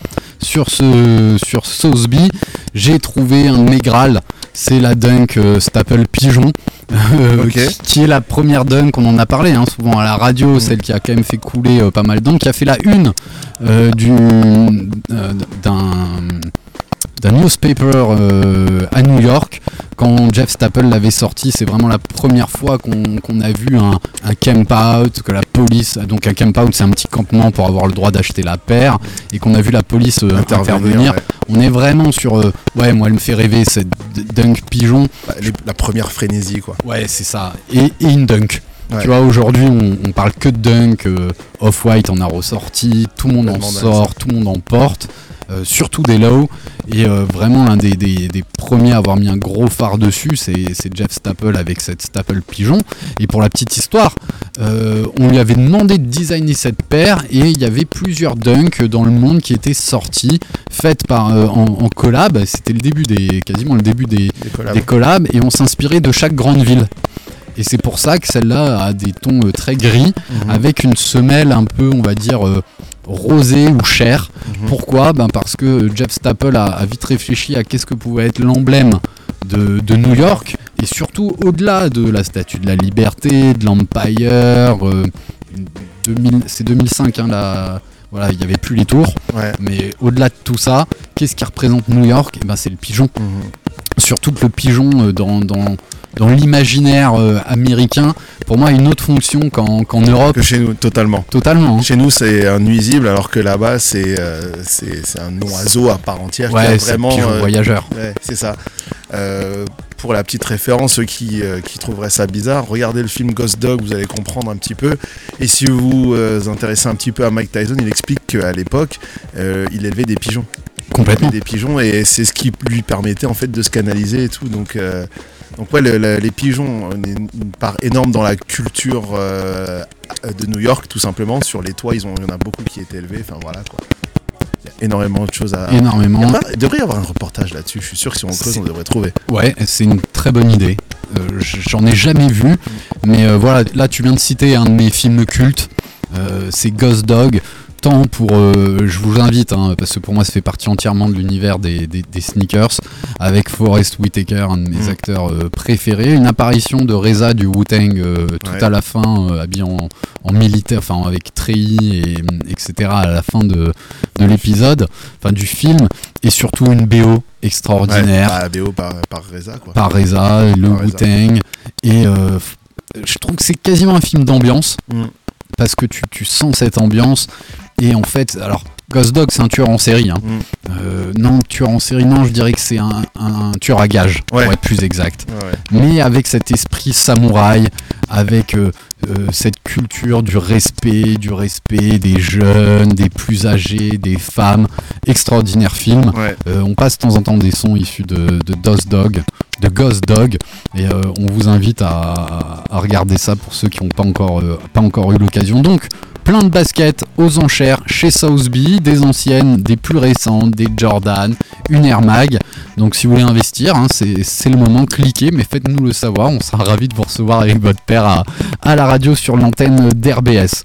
sur ce sur Sotheby, j'ai trouvé un Mégral. C'est la Dunk euh, Staple Pigeon, euh, qui, qui est la première Dunk, on en a parlé hein, souvent à la radio, celle qui a quand même fait couler euh, pas mal d'encre, qui a fait la une du, d'un d'un newspaper euh, à New York quand Jeff Staple l'avait sorti. C'est vraiment la première fois qu'on a vu un, un camp out que la police donc un camp out c'est un petit campement pour avoir le droit d'acheter la paire et qu'on a vu la police euh, intervenir, ouais. on est vraiment sur euh, ouais moi elle me fait rêver cette dunk pigeon. Bah, la première frénésie, quoi. ouais c'est ça. Et, et une dunk. Ouais. tu vois aujourd'hui on, on parle que de dunk euh, off-white en a ressorti tout le monde en sort tout le monde en porte surtout des low et euh, vraiment l'un des, des- des premiers à avoir mis un gros phare dessus c'est Jeff Staple avec cette Staple Pigeon. Et pour la petite histoire euh, on lui avait demandé de designer cette paire et il y avait plusieurs dunks dans le monde qui étaient sortis faites par euh, en, en collab. C'était le début des quasiment le début des, Des collabs. et on s'inspirait de chaque grande ville. Et c'est pour ça que celle-là a des tons euh, très gris Mhm. avec une semelle un peu on va dire euh, rosée ou chair Mhm. pourquoi ben Parce que Jeff Staple a, a vite réfléchi à qu'est-ce que pouvait être l'emblème de, de New York, et surtout au-delà de la Statue de la Liberté, de l'Empire, euh, 2000 c'est 2005, hein, la- voilà, il n'y avait plus les tours, Ouais. mais au-delà de tout ça, qu'est-ce qui représente New York? Eh ben, C'est le pigeon. Mhm. Surtout que le pigeon, euh, dans, dans, dans l'imaginaire euh, américain, pour moi, a une autre fonction qu'en qu'en Europe. Que chez nous, totalement. Totalement. hein. Chez nous, c'est un nuisible, alors que là-bas, c'est euh, c'est un oiseau à part entière qui a Ouais, c'est vraiment. pigeon euh, voyageur. Ouais, c'est ça. Euh, pour la petite référence, ceux qui, euh, qui trouveraient ça bizarre, regardez le film Ghost Dog, vous allez comprendre un petit peu. Et si vous vous euh, intéressez un petit peu à Mike Tyson, il explique qu'à l'époque, euh, il élevait des pigeons. Complètement. Des pigeons, et c'est ce qui lui permettait en fait de se canaliser et tout. Donc, euh, donc ouais, le- le- les pigeons, une, une part énorme dans la culture euh, de New York, tout simplement. Sur les toits, ils ont, il y en a beaucoup qui étaient élevés. Enfin voilà quoi. Il y a énormément de choses à. Énormément. Il y a pas- il devrait y avoir un reportage là-dessus. Je suis sûr que si on creuse, on devrait trouver. Ouais, c'est une très bonne idée. Euh, J'en ai jamais vu, mais euh, voilà, là tu viens de citer un de mes films cultes, c'est Ghost Dog. Pour, euh, je vous invite, hein, parce que pour moi ça fait partie entièrement de l'univers des, des- des sneakers, avec Forrest Whitaker, un de mes Mm. acteurs euh, préférés, une apparition de Reza du Wu-Tang euh, tout Ouais. à la fin, habillé en, en militaire, enfin avec treillis et etc. à la fin de, de l'épisode, enfin du film, et surtout une BO extraordinaire Ouais, bah, la BO par, par Reza quoi. par Reza, le Par Reza. Wu-Tang. Et je trouve que c'est quasiment un film d'ambiance. Mm. Parce que tu, tu sens cette ambiance. Et en fait, alors, Ghost Dog, c'est un tueur en série. hein. Mm. Euh, non, tueur en série, non, je dirais que c'est un, un tueur à gage, Ouais. pour être plus exact. Ouais, ouais. Mais avec cet esprit samouraï, avec euh, euh, cette culture du respect, du respect des jeunes, des plus âgés, des femmes. Extraordinaire film. On passe de temps en temps des sons issus de, de Ghost Dog, de Ghost Dog, et euh, on vous invite à, regarder ça pour ceux qui n'ont pas encore, euh, pas encore eu l'occasion. Donc, plein de baskets aux enchères chez Southby, des anciennes, des plus récentes, des Jordan, une Air Mag. Donc, si vous voulez investir, hein, c'est c'est le moment, cliquez, mais faites-nous le savoir. On sera ravis de vous recevoir avec votre père à, à la radio sur l'antenne d'RBS.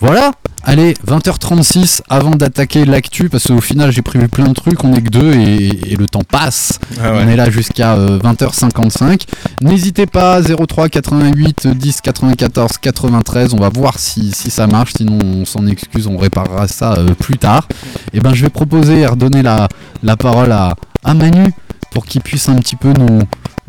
Voilà, allez, 20h36 avant d'attaquer l'actu, parce qu'au final j'ai prévu plein de trucs, on est que deux et, et le temps passe. Ah ouais. On est là jusqu'à euh, 20h55. N'hésitez pas, 03 88 10 94 93, on va voir si, si ça marche, sinon on s'en excuse, on réparera ça euh, plus tard. Et ben je vais proposer et redonner la, la parole à, à Manu pour qu'il puisse un petit peu nous,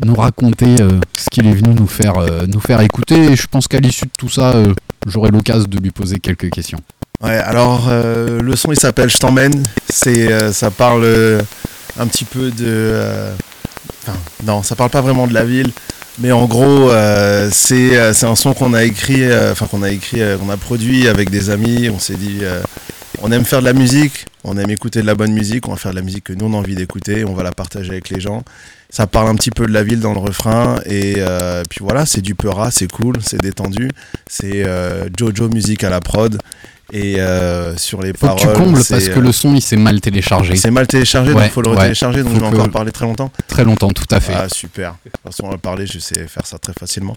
nous raconter euh, ce qu'il est venu nous faire, euh, nous faire écouter. Et je pense qu'à l'issue de tout ça, euh, j'aurai l'occasion de lui poser quelques questions. Ouais, alors le son il s'appelle Je t'emmène. Ça parle un petit peu de. Enfin, non, ça parle pas vraiment de la ville, mais en gros, c'est, un son qu'on a écrit, enfin qu'on a écrit, qu'on a produit avec des amis. On s'est dit, on aime faire de la musique, on aime écouter de la bonne musique, on va faire de la musique que nous on a envie d'écouter, on va la partager avec les gens. Ça parle un petit peu de la ville dans le refrain et euh, puis voilà, c'est du peura, c'est cool, c'est détendu, c'est euh, Jojo musique à la prod et euh, sur les Faut paroles. que tu combles parce que le son il s'est mal téléchargé. c'est mal téléchargé, donc il faut le ouais. retélécharger, donc je vais encore parler très longtemps. Très longtemps, tout à fait. Ah super. De toute façon, on va parler, je sais faire ça très facilement.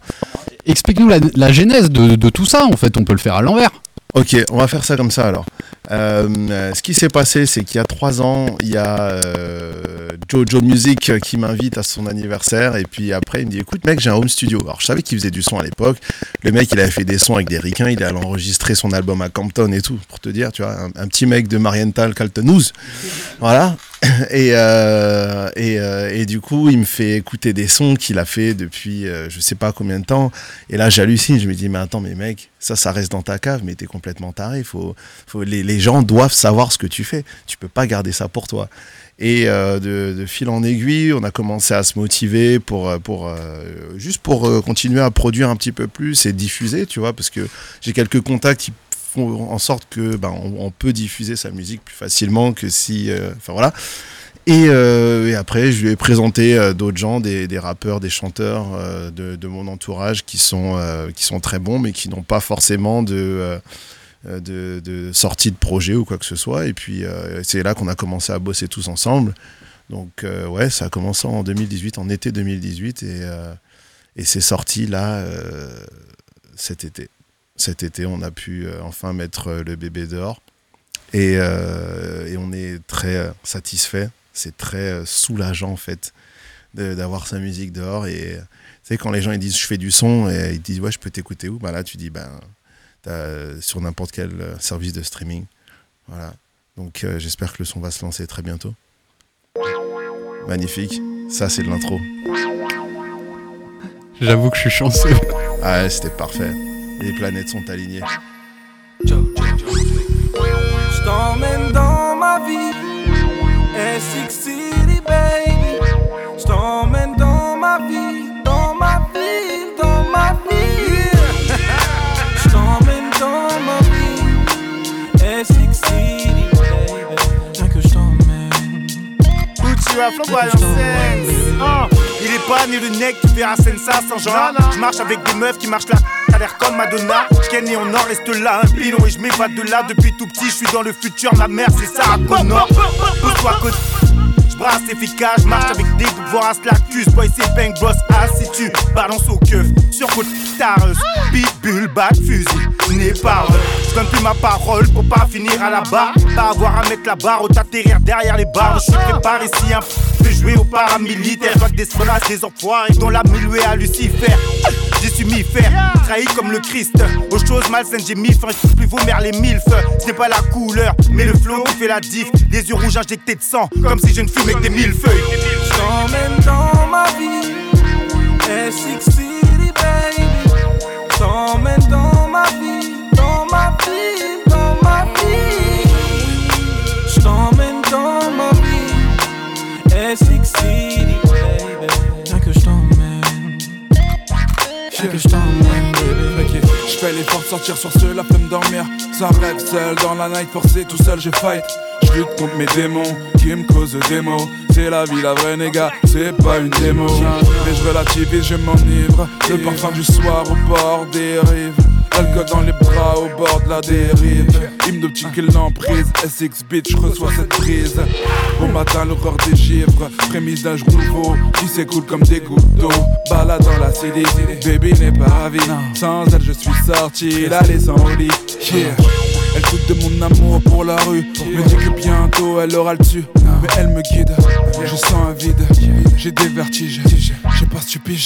Explique-nous la, la genèse de, de tout ça, en fait, on peut le faire à l'envers. Ok, on va faire ça comme ça alors. Euh, ce qui s'est passé, c'est qu'il y a trois ans, il y a euh, Jojo Music qui m'invite à son anniversaire et puis après il me dit écoute mec j'ai un home studio. Alors je savais qu'il faisait du son à l'époque. Le mec il avait fait des sons avec des ricains, il allait enregistrer son album à Campton et tout pour te dire tu vois un, un petit mec de Marienthal Caltenouse. Voilà. Et, euh, et, euh, et du coup, il me fait écouter des sons qu'il a fait depuis euh, je sais pas combien de temps. Et là, j'hallucine. Je me dis, mais attends, mais mec, ça, ça reste dans ta cave, mais t'es complètement taré. Faut, faut, les, les gens doivent savoir ce que tu fais. Tu peux pas garder ça pour toi. Et euh, de, fil en aiguille, on a commencé à se motiver pour, pour juste pour continuer à produire un petit peu plus et diffuser, tu vois, parce que j'ai quelques contacts qui font en sorte que ben, on, peut diffuser sa musique plus facilement que si, euh, enfin voilà. Et, euh, et après, je lui ai présenté euh, d'autres gens, des, des rappeurs, des chanteurs de, de mon entourage qui sont, qui sont très bons, mais qui n'ont pas forcément de, de, sortie de projet ou quoi que ce soit. Et puis, c'est là qu'on a commencé à bosser tous ensemble. Donc, ouais, ça a commencé en 2018, en été 2018, et, et c'est sorti là cet été. Cet été, on a pu euh, enfin mettre euh, le bébé dehors. Et, euh, et on est très satisfait. C'est très soulageant en fait d'avoir sa musique dehors. Et tu sais, quand les gens ils disent je fais du son et ils disent ouais, je peux t'écouter où? Bah, Là, tu dis ben, sur n'importe quel service de streaming. Voilà. Donc euh, j'espère que le son va se lancer très bientôt. Magnifique. Ça, c'est de l'intro. J'avoue que je suis chanceux. Ah ouais, c'était parfait. Les planètes sont alignées. Je t'emmène dans ma vie. Essex City, baby. Je t'emmène dans ma vie. Dans ma vie, dans ma vie. Je t'emmène dans ma vie. Essex City, baby. Rien que je t'emmène. Gucci à flamboyant sense. Il est pas né le nec qui fait un sensa sans genre. Je marche avec des meufs qui marchent là. T'as l'air comme Madonna. J'ken et en or reste là. Un pilon et je m'évade de là. Depuis tout petit, je suis dans le futur. Ma mère, c'est Sarah Connor. Pousse-toi à côté. J'brasse efficace, j'marche avec des bouts, voir un slactus, boy c'est bang boss, si tu balance au keuf, sur côte tareuse, pitbull, bac, fusil, n'est Je donne plus ma parole pour pas finir à la barre, pas avoir à mettre la barre ou t'atterrir derrière les barres, je suis préparé si un fait jouer au paramilitaire, je vois que des menaces, des enfoirés dont la milouée à Lucifer. J'y suis mis faire, trahi comme le Christ. Aux choses malsaines, j'ai mis fin, je plus vomir les milfs. C'est pas la couleur, mais le flow qui fait la diff. Les yeux rouges injectés de sang, comme si je ne fumais que des mille feuilles. Dans ma vie. Baby. Dans Que je t'emmène, je fais l'effort de sortir sur ce, la flemme dormir. Ça rêve seul dans la night, forcé tout seul, j'ai fight. Je lutte contre mes démons qui me causent des maux. C'est la vie, la vraie néga, c'est pas une démo. Mais je relativise, je m'enivre. Le parfum du soir au bord des rives. Alcool dans les bras au bord de la dérive. Petit kill l'emprise. SX bitch, je reçois cette prise. Au matin, l'horreur des givres. Prémisse d'un jour nouveau qui s'écoule comme des gouttes d'eau. Balade dans la city, baby n'est pas ravie. Sans elle, je suis sorti, la laissant au lit. Elle doute de mon amour pour la rue. Me dit que bientôt elle aura le dessus. Mais elle me guide, je sens un vide. J'ai des vertiges, j'ai pas stupide.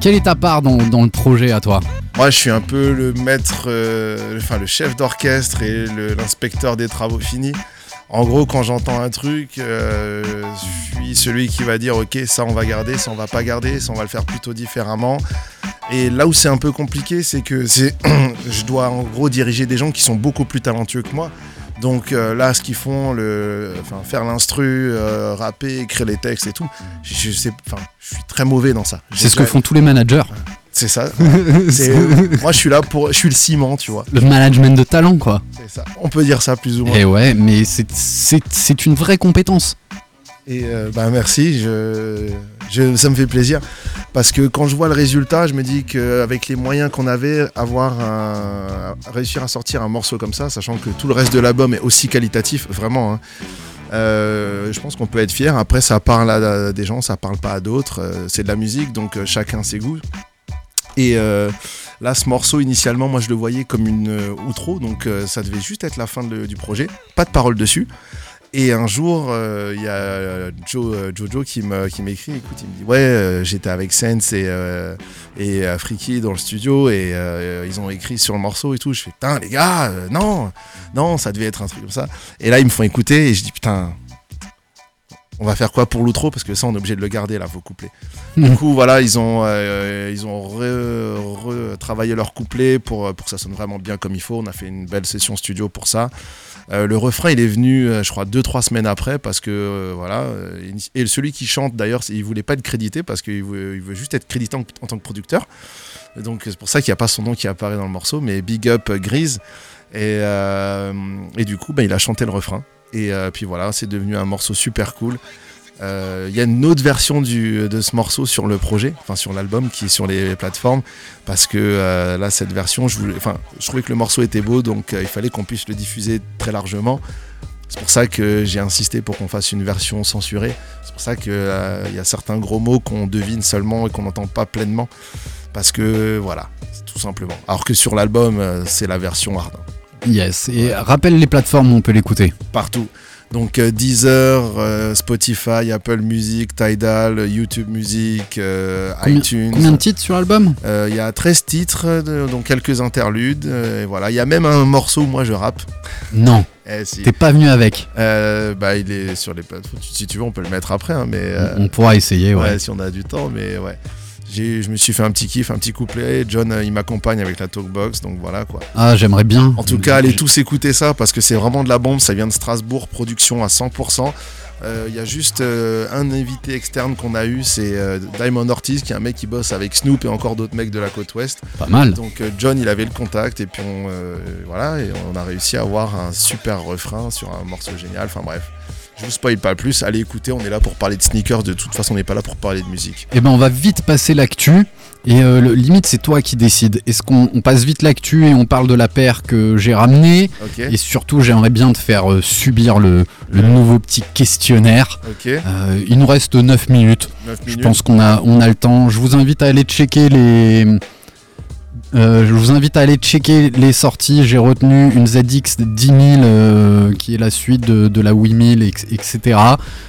Quelle est ta part dans, le projet à toi Moi, je suis un peu le maître, euh, enfin le chef d'orchestre et l'inspecteur des travaux finis. En gros, quand j'entends un truc, euh, je suis celui qui va dire ok, ça on va garder, ça on va pas garder, ça on va le faire plutôt différemment. Et là où c'est un peu compliqué, c'est que je dois en gros diriger des gens qui sont beaucoup plus talentueux que moi. Donc euh, là, ce qu'ils font, le, enfin, faire l'instru, euh, rapper, écrire les textes et tout, je, je sais, enfin, je suis très mauvais dans ça. C'est ce que font tous les managers. C'est ça. C'est- moi, je suis là pour, je suis le ciment, tu vois. Le management de talent, quoi. C'est ça. On peut dire ça plus ou moins. Et ouais, mais c'est- c'est c'est une vraie compétence. Et euh, bah, merci, ça me fait plaisir. Parce que quand je vois le résultat, je me dis qu'avec les moyens qu'on avait, réussir à sortir un morceau comme ça, sachant que tout le reste de l'album est aussi qualitatif, vraiment, hein, euh, je pense qu'on peut être fier. Après, ça parle à des gens, ça parle pas à d'autres. euh, c'est de la musique, donc chacun ses goûts. Et là, ce morceau, initialement, moi, je le voyais comme une outro, donc ça devait juste être la fin du projet. Pas de parole dessus. Et un jour, euh, il y a Joe, euh, Jojo qui m'écrit, écoute, il me dit, ouais, euh, j'étais avec Sense et, euh, et euh, Freaky dans le studio et euh, ils ont écrit sur le morceau et tout. Je fais, putain, les gars, euh, non, non, ça devait être un truc comme ça. Et là, ils me font écouter et je dis, putain, on va faire quoi pour l'outro? Parce que ça, on est obligé de le garder, là, vos couplets. Du coup, voilà, ils ont, euh, ils ont re- retravaillé leur couplet pour, pour que ça sonne vraiment bien comme il faut. On a fait une belle session studio pour ça. Euh, le refrain, il est venu, euh, je crois, deux, trois semaines après, parce que, euh, voilà. et celui qui chante, d'ailleurs, il voulait pas être crédité, parce qu'il veut, juste être crédité en, tant que producteur. Donc, c'est pour ça qu'il n'y a pas son nom qui apparaît dans le morceau, mais Big Up Grise. Et, du coup, bah, il a chanté le refrain. Et puis voilà, c'est devenu un morceau super cool. Euh, Il y a une autre version du, de ce morceau sur le projet, enfin sur l'album qui est sur les plateformes, parce que euh, là cette version, je, voulais, enfin, je trouvais que le morceau était beau, donc euh, il fallait qu'on puisse le diffuser très largement. C'est pour ça que j'ai insisté pour qu'on fasse une version censurée. C'est pour ça qu'il y a certains gros mots qu'on devine seulement et qu'on n'entend pas pleinement, parce que voilà, tout simplement. Alors que sur l'album, c'est la version hard. Yes. Et rappelle les plateformes où on peut l'écouter. partout. Donc euh, Deezer, euh, Spotify, Apple Music, Tidal, YouTube Music, euh, Combien, iTunes. combien de titres sur l'album Euh, Il y a 13 titres, dont quelques interludes. et voilà, il y a même un morceau où moi je rappe. Non. Eh, si. T'es pas venu avec. Bah, il est sur les plateformes. Si tu veux, on peut le mettre après, hein, mais On pourra essayer, ouais. ouais, si on a du temps, mais ouais. Je me suis fait un petit kiff, un petit couplet. John, euh, il m'accompagne avec la talkbox, donc voilà quoi. Ah, j'aimerais bien. En tout cas, allez tous écouter ça parce que c'est vraiment de la bombe. Ça vient de Strasbourg, production à 100%. Euh, Il y a juste euh, un invité externe qu'on a eu, c'est euh, Diamond Ortiz, qui est un mec qui bosse avec Snoop et encore d'autres mecs de la côte ouest. Pas mal. Donc John, il avait le contact et puis on, voilà, et on a réussi à avoir un super refrain sur un morceau génial. Enfin bref, je vous spoil pas plus. Allez écouter, on est là pour parler de sneakers. De toute façon, on n'est pas là pour parler de musique. Eh ben, on va vite passer l'actu. Et euh, le, limite, c'est toi qui décides. Est-ce qu'on on passe vite l'actu et on parle de la paire que j'ai ramenée? Et surtout, j'aimerais bien te faire euh, subir le, le nouveau petit questionnaire. Euh, il nous reste 9 minutes. 9 Je minutes. pense qu'on a, on a le temps. Je vous invite à aller checker les. Euh, je vous invite à aller checker les sorties. J'ai retenu une ZX 10 000 euh, qui est la suite de, la 8000, ex- etc.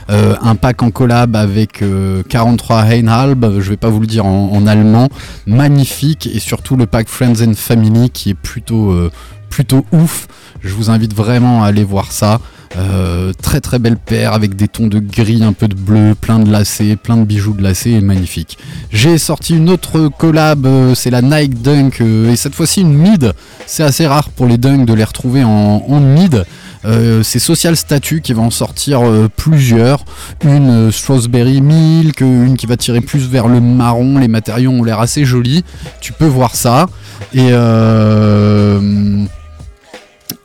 Euh, un pack en collab avec euh, 43 Heinhalb, je vais pas vous le dire en, en allemand, magnifique. Et surtout le pack Friends and Family qui est plutôt, euh, plutôt ouf. Je vous invite vraiment à aller voir ça. Euh, très très belle paire avec des tons de gris, un peu de bleu, plein de lacets, plein de bijoux de lacets et magnifique. J'ai sorti une autre collab, euh, c'est la Nike Dunk euh, et cette fois-ci une mid. C'est assez rare pour les Dunk de les retrouver en, mid. C'est Social Statue qui va en sortir plusieurs. Une Strawberry Milk, une qui va tirer plus vers le marron. Les matériaux ont l'air assez jolis. Tu peux voir ça. Et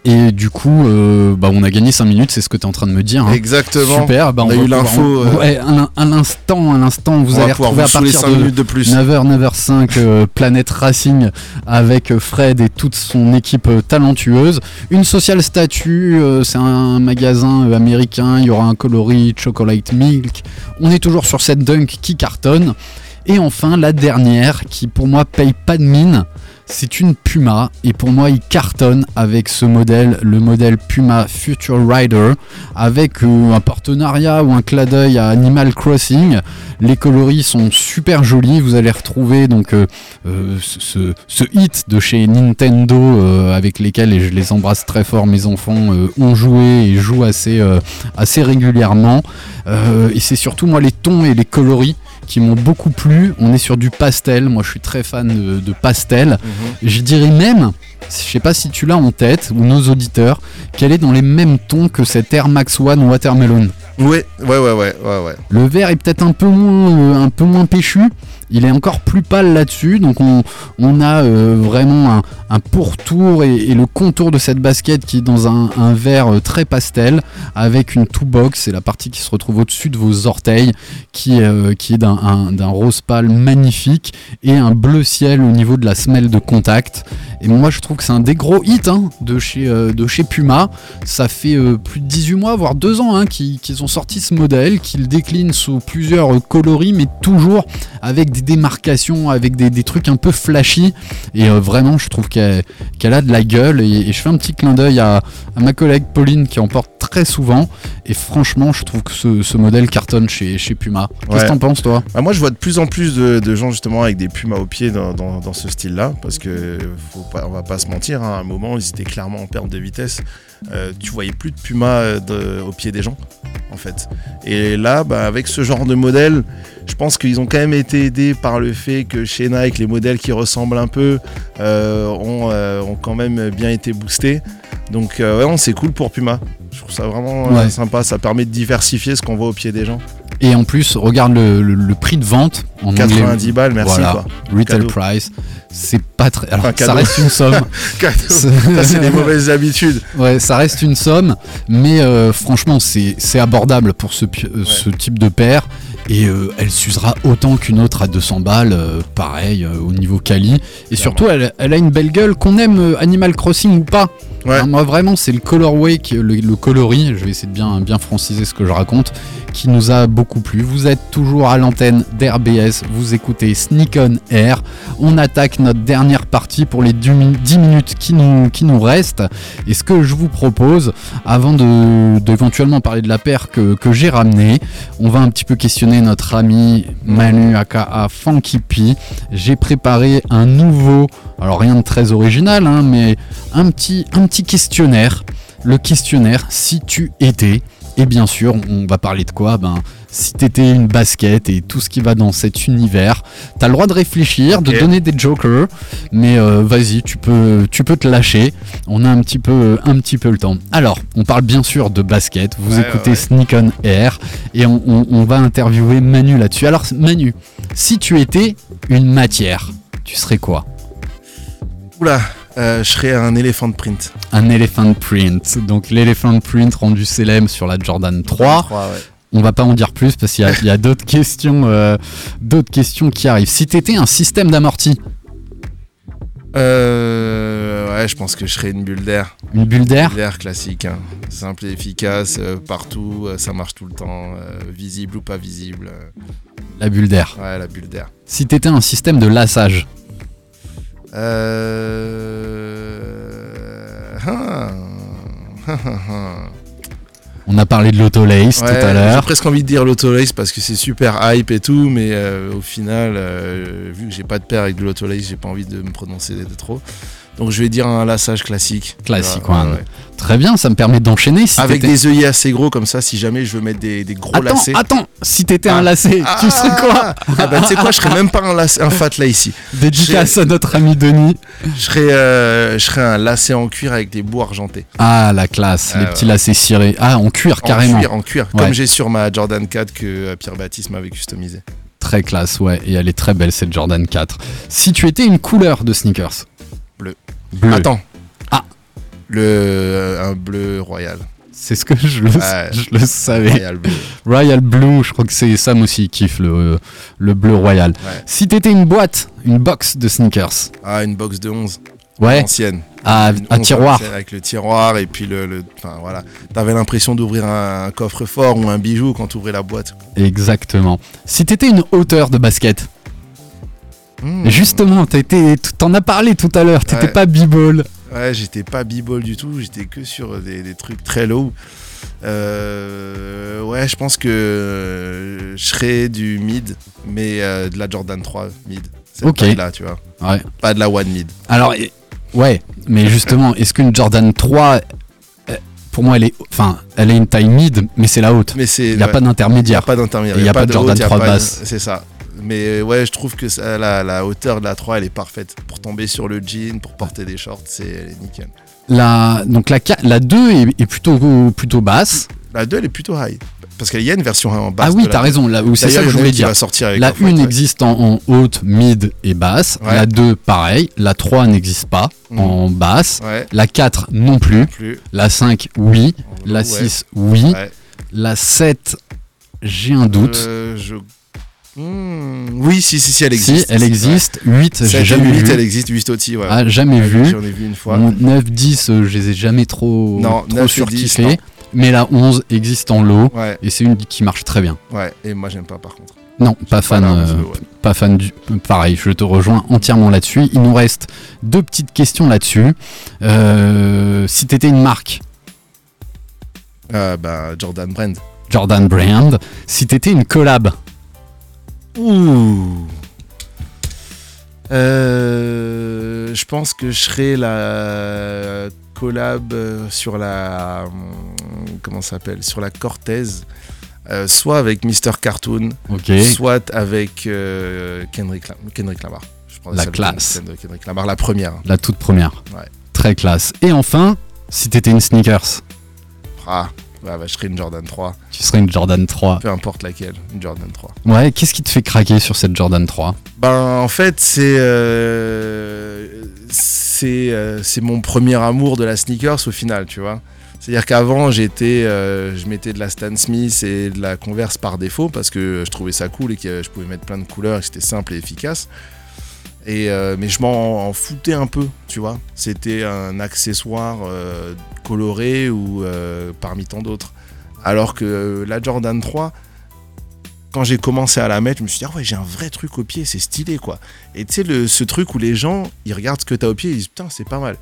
et du coup, euh, bah, on a gagné 5 minutes, c'est ce que tu es en train de me dire. hein. Exactement. Super, bah, On a eu l'info, euh, ouais, un, un instant, un instant, vous on allez retrouver à vous saouler partir 5 de minutes de plus. 9h, 9h05, euh, Planète Racing avec Fred et toute son équipe talentueuse. Une social statue, c'est un magasin américain, il y aura un coloris chocolate milk. On est toujours sur cette dunk qui cartonne. Et enfin, la dernière qui pour moi paye pas de mine. C'est une Puma et pour moi il cartonne avec ce modèle, le modèle Puma Future Rider, avec euh, un partenariat ou un clin d'œil à Animal Crossing. Les coloris sont super jolis, vous allez retrouver donc euh, euh, ce, hit de chez Nintendo avec lesquels et je les embrasse très fort, mes enfants ont joué et jouent assez, régulièrement. Et c'est surtout moi les tons et les coloris qui m'ont beaucoup plu. On est sur du pastel, moi je suis très fan de, de pastel. Mhm. Je dirais même, je sais pas si tu l'as en tête, ou nos auditeurs, qu'elle est dans les mêmes tons que cette Air Max One Watermelon. Ouais, ouais, ouais, ouais, ouais, ouais. Le vert est peut-être un peu moins, euh, un peu moins péchu. Il est encore plus pâle là-dessus, donc on, a euh, vraiment un, pourtour et, le contour de cette basket qui est dans un, vert euh, très pastel, avec une two-box, c'est la partie qui se retrouve au-dessus de vos orteils, qui, euh, qui est d'un un- d'un rose pâle magnifique, et un bleu ciel au niveau de la semelle de contact. Et moi je trouve que c'est un des gros hits hein, de, chez, de chez Puma. Ça fait plus de 18 mois, voire 2 ans hein, qu'ils ont sorti ce modèle, qu'ils déclinent sous plusieurs coloris, mais toujours avec des démarcations, avec des, trucs un peu flashy. Et euh, vraiment, je trouve qu'elle a de la gueule. Et, et je fais un petit clin d'œil à, à ma collègue Pauline qui en porte très souvent. Et franchement, je trouve que ce, ce modèle cartonne chez, chez Puma. Qu'est-ce que Ouais. t'en penses, toi? Bah, moi, je vois de plus en plus de, de gens justement avec des pumas au pied dans, dans- dans ce style-là, parce que faut pas, on va pas se mentir, hein, à un moment, ils étaient clairement en perte de vitesse. Euh, tu voyais plus de pumas euh, de- au pied des gens, en fait. Et là, bah, avec ce genre de modèle, je pense qu'ils ont quand même été aidés par le fait que chez Nike, les modèles qui ressemblent un peu euh, ont, euh, ont quand même bien été boostés. Donc, ouais, c'est cool pour Puma. Je trouve ça vraiment Ouais. sympa. Ça permet de diversifier ce qu'on voit au pied des gens. Et en plus, regarde le, le- le prix de vente en 90 anglais. balles, merci, Voilà, quoi. Retail Cadeau. price. C'est pas très. Alors, Enfin, ça reste une somme. C'est des mauvaises habitudes. Ouais, ça reste une somme, mais euh, franchement, c'est abordable pour ce, euh, ce type de paire. Et euh, elle s'usera autant qu'une autre à 200 balles, euh, pareil, euh, au niveau quali. Et surtout, elle, elle a une belle gueule, qu'on aime Animal Crossing ou pas. Hein, moi, vraiment, c'est le colorway, qui- le, le coloris, je vais essayer de bien, bien franciser ce que je raconte, qui nous a beaucoup plu. Vous êtes toujours à l'antenne d'RBS, vous écoutez Sneak on Air. On attaque notre dernière partie pour les 10 min- 10 minutes qui nous, qui restent. Et ce que je vous propose, avant d'éventuellement parler de la paire que, que j'ai ramenée, on va un petit peu questionner notre ami Manu aka Funky P. J'ai préparé un nouveau, alors rien de très original, hein, mais un petit, un petit questionnaire. Le questionnaire si tu étais. Et bien sûr, on va parler de quoi? Ben, si t'étais une basket et tout ce qui va dans cet univers, t'as le droit de réfléchir, de donner des jokers, mais euh, vas-y, tu peux, tu peux te lâcher. On a un petit peu, un petit peu le temps. Alors, on parle bien sûr de basket. Vous Ouais, écoutez ouais. Sneak on Air et on, on- on va interviewer Manu là-dessus. Alors, Manu, si tu étais une matière, tu serais quoi? Oula, euh, je serais un éléphant de print. Un elephant print. Donc l'elephant print rendu célèbre sur la Jordan 3. 3, ouais. On va pas en dire plus parce qu'il y a, il y a d'autres questions, euh, d'autres questions qui arrivent. Si t'étais un système d'amorti, Euh, ouais, je pense que je serais une bulle d'air. Une bulle d'air L'air classique, hein. simple et efficace, euh, partout, euh, ça marche tout le temps, visible ou pas visible. la bulle d'air. Ouais, la bulle d'air. Si t'étais un système de lassage, Euh... on a parlé de l'autolace Ouais, tout à J'ai l'heure. presque envie de dire l'autolace parce que c'est super hype et tout, mais euh, au final, euh, vu que j'ai pas de paire avec de l'autolace, j'ai pas envie de me prononcer trop. Donc je vais dire un lassage classique. Classique, Ouais. Très bien, ça me permet d'enchaîner. Si Avec des œillets assez gros comme ça, si jamais je veux mettre des, des gros Attends, lacets. attends, si t'étais Ah. un lacet, tu serais quoi Ah bah tu sais quoi, je serais même pas un, lac- un fat là ici. Dédicace à notre ami Denis. Je serais, euh, je serais un lacet en cuir avec des bouts argentés. Ah, la classe, Ah, les ouais. petits lacets cirés. Ah, en cuir, carrément. En cuir, en cuir. Ouais. Comme j'ai sur ma Jordan 4 que euh, Pierre Baptiste m'avait customisé. Très classe, ouais. Et elle est très belle, cette Jordan 4. Si tu étais une couleur de sneakers Bleu. Attends. Ah. Le, euh, un bleu royal. C'est ce que je le, Ouais. je le savais. Royal bleu. Royal Blue, je crois que c'est Sam aussi qui kiffe le, le bleu royal. Ouais. Si t'étais une boîte, une box de sneakers, Ah, une box de 11. Ouais. Ancienne. À- à 11 tiroir. Avec le tiroir et puis le. le- Enfin voilà. T'avais l'impression d'ouvrir un, un coffre-fort ou un bijou quand t'ouvrais la boîte. exactement. Si t'étais une hauteur de basket, Hmm. justement, t'as été- t'en as parlé tout à l'heure, t'étais Ouais. pas b-ball. Ouais, j'étais pas b-ball du tout, j'étais que sur des, des trucs très low. Euh, ouais, je pense que euh, je serais du mid, mais euh, de la Jordan 3 mid. Cette Ok. taille-là, tu vois. Ouais. Pas de la one mid. Alors, ouais, mais justement, est-ce qu'une Jordan 3, euh, pour moi, elle est, enfin, elle est une taille mid, mais c'est la haute. Mais c'est. Il n'y a ouais. pas d'intermédiaire. Y a pas d'intermédiaire. Il n'y a, pas de Jordan haute, y a 3 pas de- basse. C'est ça. Mais euh, ouais, je trouve que ça- la, la hauteur de la 3, elle est parfaite. Pour tomber sur le jean, pour porter des shorts, c'est elle est nickel. La, donc la, qua- la 2 est, est plutôt, plutôt basse. La 2, elle est plutôt high. Parce qu'il y a une version en basse. Ah oui, t'as 2. raison, là, c'est ça que je voulais dire. va sortir avec La Off-White, 1 ouais. existe en, en haute, mid et basse. Ouais. La 2, pareil. La 3 n'existe pas Mhm. en basse. Ouais. La 4, non plus. plus. La 5, oui. La ouais. 6, oui. La 7, j'ai un doute. Euh, je- Hmm, Oui, si, si, si, elle existe. Si, elle existe. 8, j'ai jamais 8, vu. elle existe. 8 aussi, ouais. Ah, jamais Ouais, vu. J'en ai vu une fois. Bon, 9, 10, euh, je les ai jamais trop, Non, trop 9 et 10, surkiffés. Mais la 11 existe en lot. Ouais. Et c'est une qui marche très bien. Ouais, et moi, j'aime pas par contre. Non, pas fan, euh, 11, ouais. pas fan du. Pareil, je te rejoins entièrement là-dessus. Il nous reste deux petites questions là-dessus. Euh, si t'étais une marque, bah, Jordan Brand. Jordan Brand. Si t'étais une collab, Ouh. Euh, je pense que je serais la collab euh, sur la comment s'appelle sur la Cortez, euh, soit avec Mr Cartoon, soit avec euh, Kendrick, Lam- Kendrick Lamar. Je La de classe. Kendrick- Kendrick Lamar, la première. la toute première. Ouais. Très classe. Et enfin, si t'étais une sneakers, Ah, bah, bah, je serais une Jordan 3. Tu serais une Jordan 3. Peu importe laquelle, une Jordan 3. Ouais, qu'est-ce qui te fait craquer sur cette Jordan 3 Ben, en fait, c'est euh, c'est euh, c'est mon premier amour de la sneakers au final, tu vois. C'est-à-dire qu'avant, j'étais, euh, je mettais de la Stan Smith et de la Converse par défaut parce que je trouvais ça cool et que je pouvais mettre plein de couleurs et que c'était simple et efficace. Euh, mais je m'en en foutais un peu, tu vois. C'était un accessoire euh, coloré ou euh, parmi tant d'autres. Alors que la Jordan 3, quand j'ai commencé à la mettre, je me suis dit, ah ouais, j'ai un vrai truc au pied, c'est stylé, quoi. Et tu sais, ce truc où les gens, ils regardent ce que t'as au pied, ils disent, putain, c'est pas mal.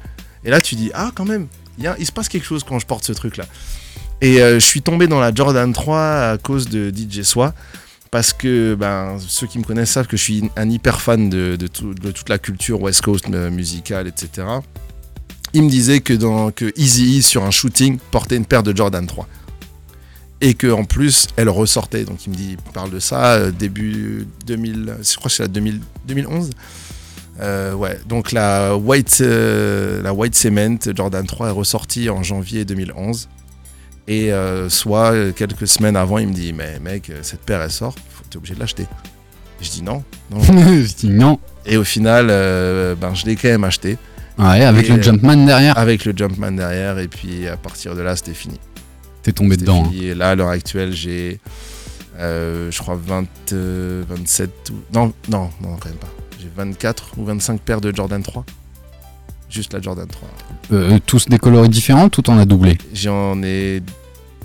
Et là, tu dis, ah, quand même, y a- il se passe quelque chose quand je porte ce truc-là. Et je suis tombé dans la Jordan 3 à cause de DJ Soi. Parce que ben, ceux qui me connaissent savent que je suis un hyper fan de, de tout- de toute la culture West Coast euh, musicale, etc. Il me disait que, dans, Easy sur un shooting portait une paire de Jordan 3 et que en plus elle ressortait. Donc il me dit, il parle de ça euh, début 2000, je crois que c'est la 2000 2011. Euh, ouais, donc la White, la White Cement Jordan 3 est ressortie en janvier 2011. Et euh, soit euh, quelques semaines avant, il me dit, mais mec, euh, cette paire elle sort, t'es obligé de l'acheter. Je dis non, non. Je dis non. Et au final, euh, ben, je l'ai quand même acheté. Ouais, avec Et, le Jumpman derrière. Avec le Jumpman derrière, et puis à partir de là, c'était fini. T'es tombé dedans. hein. fini. Et là, à l'heure actuelle, j'ai, euh, je crois, 20, euh, 27 ou... Non, non, non, quand même pas. J'ai 24 ou 25 paires de Jordan 3. Juste la Jordan 3. Euh, tous des coloris différents, tout en a doublé. J'en ai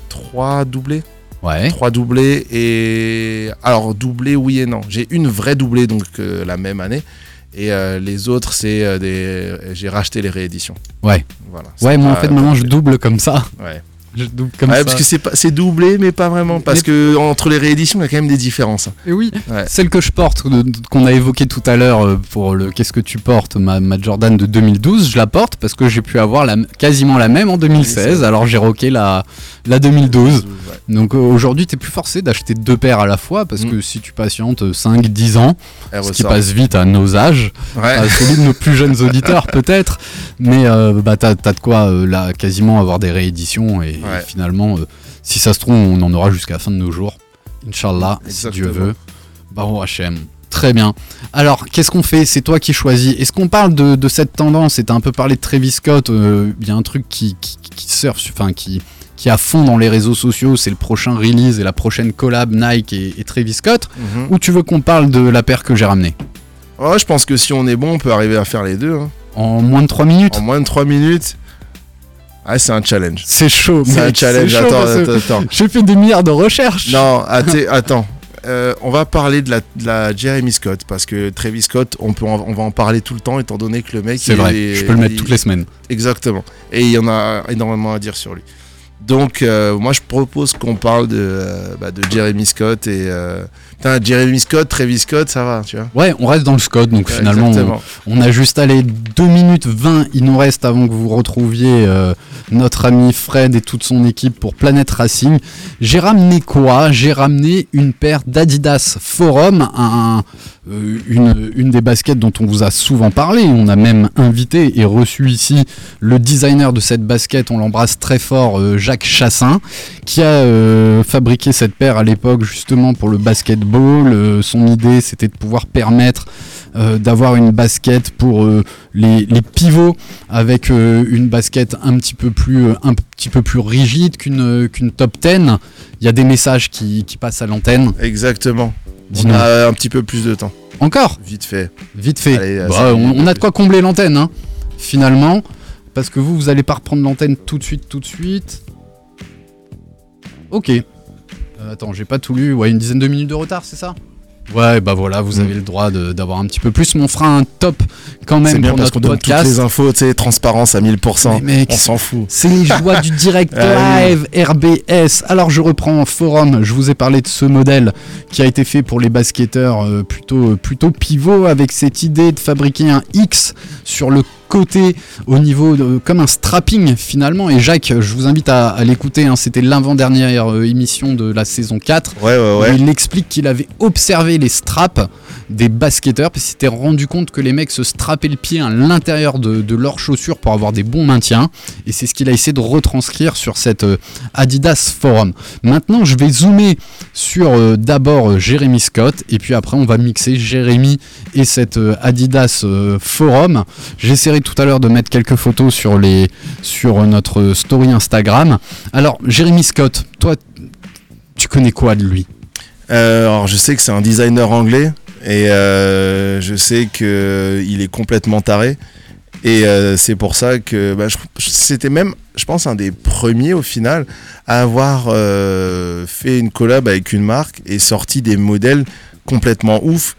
3 doublés. Ouais. 3 doublés et... Alors, doublés, oui et non. J'ai une vraie doublée, donc euh, la même année. Et euh, les autres, c'est euh, des... J'ai racheté les rééditions. Ouais. Voilà. Ouais, moi en fait maintenant je double comme ça. Ouais. Je double comme ouais, ça. parce que c'est doublé, mais pas vraiment. Parce que entre les rééditions, il y a quand même des différences. hein. Et oui, Ouais. celle que je porte, qu'on a évoquée tout à l'heure euh, pour le Qu'est-ce que tu portes, ma, ma Jordan de 2012, je la porte parce que j'ai pu avoir la, quasiment la même en 2016, alors j'ai rocké la, la 2012. Donc euh, aujourd'hui, t'es plus forcé d'acheter deux paires à la fois parce que si tu patientes 5-10 ans, Elle ce qui passe vite à nos âges, Ouais. à celui de nos plus jeunes auditeurs peut-être, mais euh, bah, t'as t'as de quoi euh, là quasiment avoir des rééditions et, Ouais. Et finalement, euh, si ça se trouve, on en aura jusqu'à la fin de nos jours. Inch'Allah, si Dieu veut. Baruch Hashem. Très bien. Alors, qu'est-ce qu'on fait? C'est toi qui choisis. Est-ce qu'on parle de, de cette tendance? Et t'as un peu parlé de Travis Scott. euh, Il y a un truc qui, qui, qui surfe, sur- enfin qui, qui est à fond dans les réseaux sociaux. C'est le prochain release et la prochaine collab Nike et, et Travis Scott. Mhm. Ou tu veux qu'on parle de la paire que j'ai ramenée? Je pense que si on est bon, on peut arriver à faire les deux. hein. En moins de 3 minutes En moins de 3 minutes. Ah, c'est un challenge. C'est chaud, C'est un challenge. chaud Attends, attends, attends. J'ai fait des milliards de recherches. Non, atte- attends. Euh, on va parler de la, de la Jeremy Scott parce que Travis Scott, on, peut en- on va en parler tout le temps étant donné que le mec. C'est vrai, est- je peux le mettre il- toutes les semaines. Exactement. Et il y en a énormément à dire sur lui. Donc, euh, moi, je propose qu'on parle de, euh, bah, de Jeremy Scott et. Putain, Jeremy Scott, Travis Scott, ça va, tu vois. Ouais, on reste dans le Scott, donc Ouais, finalement, on, a juste allé 2 minutes 20, il nous reste avant que vous retrouviez euh, notre ami Fred et toute son équipe pour Planète Racing. J'ai ramené quoi? J'ai ramené une paire d'Adidas Forum, un- une, une des baskets dont on vous a souvent parlé, on a même invité et reçu ici le designer de cette basket, on l'embrasse très fort, euh, Jacques Chassin, qui a euh, fabriqué cette paire à l'époque justement pour le basketball. Euh, son idée c'était de pouvoir permettre euh, d'avoir une basket pour euh, les, pivots avec euh, une basket un petit peu plus, euh, rigide qu'une euh, top 10. Il y a des messages qui passent à l'antenne. Exactement. On a un petit peu plus de temps. Encore Vite fait. Vite fait. Allez, Bah, on a de quoi combler l'antenne, hein, finalement. Parce que vous, vous allez pas reprendre l'antenne tout de suite, tout de suite. Ok. Euh, attends, j'ai pas tout lu. Ouais, une dizaine de minutes de retard, c'est ça? Ouais, bah voilà, vous avez le droit de- d'avoir un petit peu plus. Mais on fera un top quand C'est même bien pour parce notre qu'on donne toutes les infos, tu sais, transparence à 1000%. Mais mec, on s'en fout. C'est les joies du direct Ah live RBS. Alors je reprends forum. Je vous ai parlé de ce modèle qui a été fait pour les basketteurs euh, plutôt plutôt pivot avec cette idée de fabriquer un X sur le côté au niveau de, comme un strapping finalement. Et Jacques, je vous invite à, à l'écouter. hein, C'était l'avant-dernière euh, émission de la saison 4. Ouais, ouais, où ouais. Il explique qu'il avait observé les straps des basketteurs qu'il s'était rendu compte que les mecs se strappaient le pied à l'intérieur de, de leurs chaussures pour avoir des bons maintiens. Et c'est ce qu'il a essayé de retranscrire sur cette euh, Adidas Forum. Maintenant, je vais zoomer sur euh, d'abord Jérémy Scott et puis après on va mixer Jérémy et cette Adidas Forum. J'essaierai tout à l'heure de mettre quelques photos sur, les, sur notre story Instagram. Alors, Jérémy Scott, toi, tu connais quoi de lui? Euh, alors je sais que c'est un designer anglais et euh, je sais que il est complètement taré. Et euh, c'est pour ça que bah, c'était même je pense un des premiers au final à avoir euh, fait une collab avec une marque et sorti des modèles complètement ouf